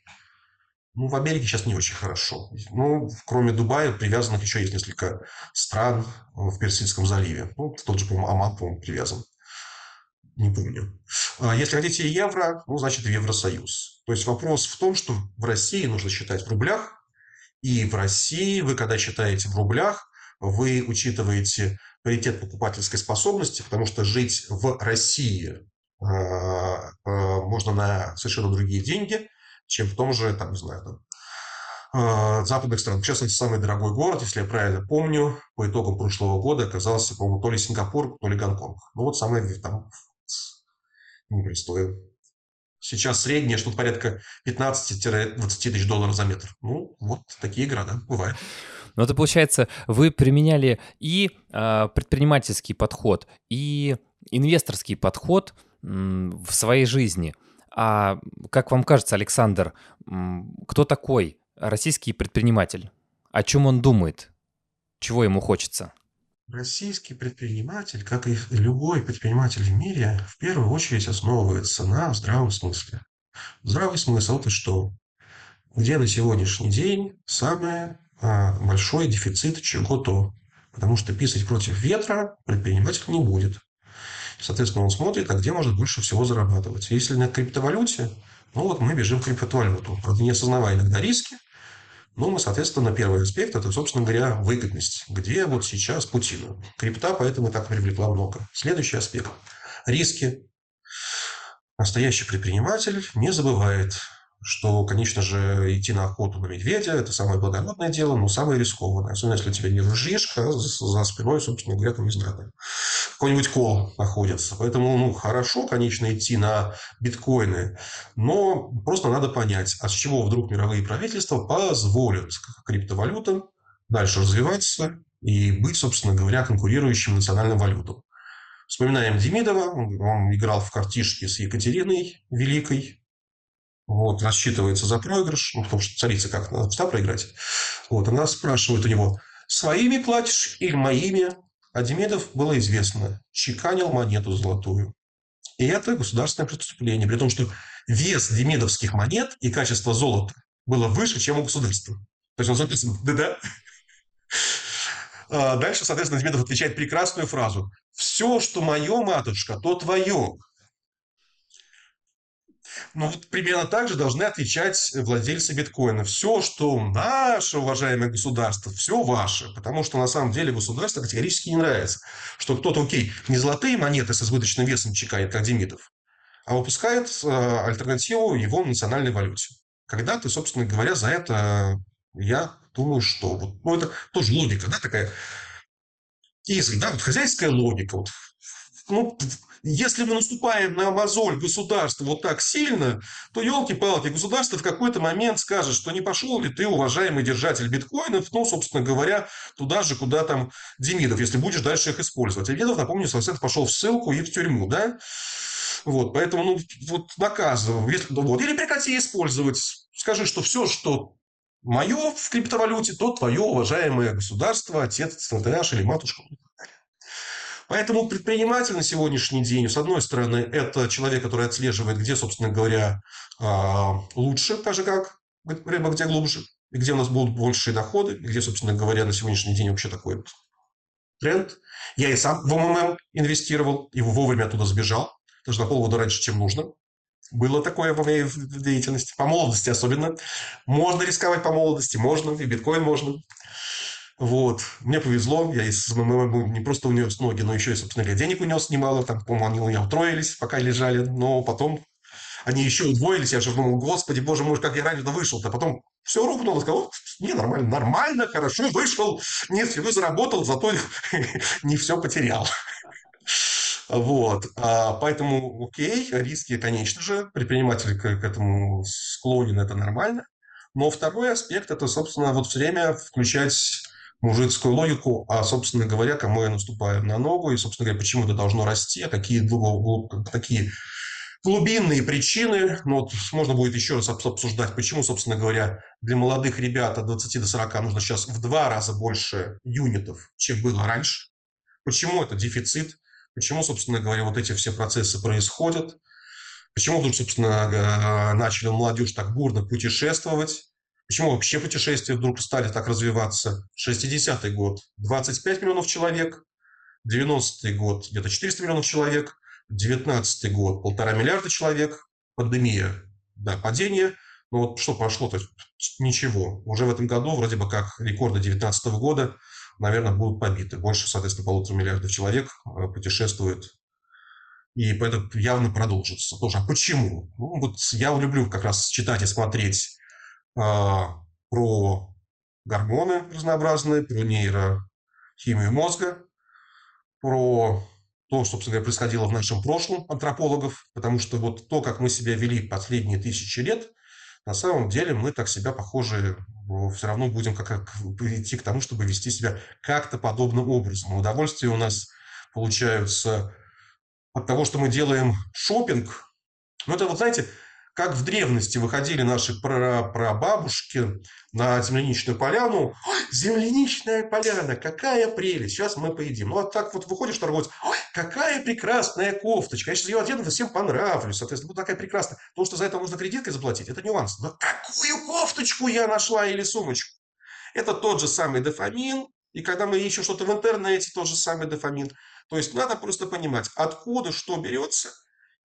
ну, в Америке сейчас не очень хорошо. Ну, кроме Дубая, привязанных еще есть несколько стран в Персидском заливе. Ну, тот же, по-моему, Оман, по-моему, привязан. Не помню. А если хотите евро, ну, значит, в Евросоюз. То есть вопрос в том, что в России нужно считать в рублях, и в России вы, когда считаете в рублях, вы учитываете паритет покупательской способности, потому что жить в России э, э, можно на совершенно другие деньги, чем в том же, там, не знаю, там, западных странах. В частности, самый дорогой город, если я правильно помню, по итогам прошлого года оказался, по-моему, то ли Сингапур, то ли Гонконг. Ну вот самый там не стоит. Сейчас среднее что-то порядка 15-20 тысяч долларов за метр. Ну, вот такие города бывают. Но это получается, вы применяли и э, предпринимательский подход, и инвесторский подход в своей жизни – а как вам кажется, Александр, кто такой российский предприниматель? О чем он думает? Чего ему хочется? Российский предприниматель, как и любой предприниматель в мире, в первую очередь основывается на здравом смысле. Здравый смысл – это что? Где на сегодняшний день самый а, большой дефицит чего-то? Потому что писать против ветра предприниматель не будет. Соответственно, он смотрит, а где может больше всего зарабатывать. Если на криптовалюте, ну вот мы бежим в криптовалюту. Правда, не осознавая иногда риски, но мы, соответственно, первый аспект, это, собственно говоря, выгодность. Где вот сейчас Путину? Крипта поэтому так привлекла много. Следующий аспект. Риски. Настоящий предприниматель не забывает что, конечно же, идти на охоту на медведя – это самое благородное дело, но самое рискованное. Особенно, если у тебя не ружьишка, а за спиной, собственно говоря, там, не знаю, какой-нибудь кол находится. Поэтому, ну, хорошо, конечно, идти на биткоины, но просто надо понять, а с чего вдруг мировые правительства позволят криптовалютам дальше развиваться и быть, собственно говоря, конкурирующим национальным валютам. Вспоминаем Демидова, он играл в картишки с Екатериной Великой, вот, рассчитывается за проигрыш, ну, потому что царица как надо всегда проиграть. Вот, она спрашивает у него, своими платишь или моими? А Демидов было известно, чеканил монету золотую. И это государственное преступление, при том, что вес демидовских монет и качество золота было выше, чем у государства. То есть он записан, да-да. Дальше, соответственно, Демидов отвечает прекрасную фразу. «Все, что мое, матушка, то твое. Ну, вот примерно так же должны отвечать владельцы биткоина. Все, что наше, уважаемое государство, все ваше. Потому что на самом деле государству категорически не нравится, что кто-то, окей, не золотые монеты с избыточным весом чекает, как Демидов, а выпускает э, альтернативу его национальной валюте. Когда ты, собственно говоря, за это, я думаю, что... Вот, ну, это тоже логика, да, такая... Если, да, вот хозяйская логика. Вот, ну, если мы наступаем на мозоль государства вот так сильно, то, елки-палки, государство в какой-то момент скажет, что не пошел ли ты, уважаемый держатель биткоинов, ну, собственно говоря, туда же, куда там Демидов, если будешь дальше их использовать. Демидов, напомню, соответственно, пошел в ссылку и в тюрьму, да? Вот, поэтому, ну, вот наказываю. Если, вот, или прекрати использовать. Скажи, что все, что мое в криптовалюте, то твое, уважаемое государство, отец, наш или матушка. Поэтому предприниматель на сегодняшний день, с одной стороны, это человек, который отслеживает, где, собственно говоря, а, лучше, так же как рыба, где глубже, и где у нас будут большие доходы, и где, собственно говоря, на сегодняшний день вообще такой вот тренд. Я и сам в МММ инвестировал, и вовремя оттуда сбежал, даже на полгода раньше, чем нужно. Было такое во моей деятельности, по молодости особенно. Можно рисковать по молодости, можно, и биткоин можно. Вот. Мне повезло, я из МММ не просто унес ноги, но еще и, собственно говоря, денег унес немало. Там, по-моему, они у меня утроились, пока лежали. Но потом они еще удвоились. Я же думал, господи, боже мой, как я раньше вышел-то. Потом все рухнуло, сказал, не, нормально, нормально, хорошо, вышел, нет, всего заработал, зато не все потерял. Вот, а, поэтому, окей, риски, конечно же, предприниматель к, к этому склонен, это нормально. Но второй аспект – это, собственно, вот время включать мужицкую логику, а, собственно говоря, кому я наступаю на ногу, и, собственно говоря, почему это должно расти, а какие, такие глубинные причины. Ну, вот можно будет еще раз обсуждать, почему, собственно говоря, для молодых ребят от 20 до 40 нужно сейчас в два раза больше юнитов, чем было раньше. Почему это дефицит? Почему, собственно говоря, вот эти все процессы происходят? Почему вдруг, собственно, начали молодежь так бурно путешествовать? Почему вообще путешествия вдруг стали так развиваться? 60-й год – 25 миллионов человек, 90-й год – где-то 400 миллионов человек, 19 год – полтора миллиарда человек, пандемия, да, падение. Но вот что пошло, то есть ничего. Уже в этом году вроде бы как рекорды 2019 года, наверное, будут побиты. Больше, соответственно, полутора миллиардов человек э, путешествует и это явно продолжится тоже. А почему? Ну, вот я люблю как раз читать и смотреть про гормоны разнообразные, про нейрохимию мозга, про то, что, собственно говоря, происходило в нашем прошлом антропологов, потому что вот то, как мы себя вели последние тысячи лет, на самом деле мы так себя, похоже, все равно будем как, как идти к тому, чтобы вести себя как-то подобным образом. Удовольствия у нас получаются от того, что мы делаем шопинг. Ну, это вот, знаете, как в древности выходили наши прабабушки на земляничную поляну. Земляничная поляна, какая прелесть, сейчас мы поедим. Ну, вот так вот выходишь торговец, какая прекрасная кофточка. Я сейчас ее одену, всем понравлюсь, соответственно, будет такая прекрасная. То, что за это нужно кредиткой заплатить, это нюанс. Но какую кофточку я нашла или сумочку? Это тот же самый дофамин, и когда мы ищем что-то в интернете, тот же самый дофамин. То есть надо просто понимать, откуда что берется,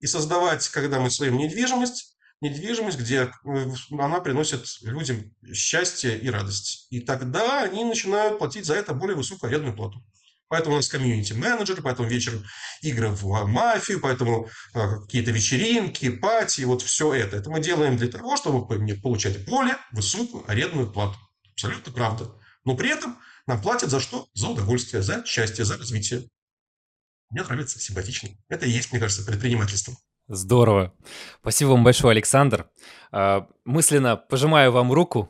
и создавать, когда мы свою недвижимость, недвижимость, где э, она приносит людям счастье и радость. И тогда они начинают платить за это более высокую арендную плату. Поэтому у нас комьюнити-менеджеры, поэтому вечером игры в мафию, поэтому а, какие-то вечеринки, пати, вот все это. Это мы делаем для того, чтобы получать более высокую арендную плату. Абсолютно правда. Но при этом нам платят за что? За удовольствие, за счастье, за развитие. Мне нравится, симпатично. Это и есть, мне кажется, предпринимательство. Здорово. Спасибо вам большое, Александр. А, мысленно пожимаю вам руку.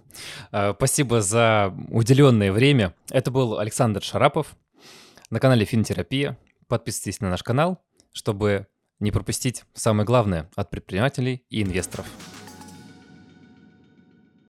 А, спасибо за уделенное время. Это был Александр Шарапов на канале Финтерапия. Подписывайтесь на наш канал, чтобы не пропустить самое главное от предпринимателей и инвесторов.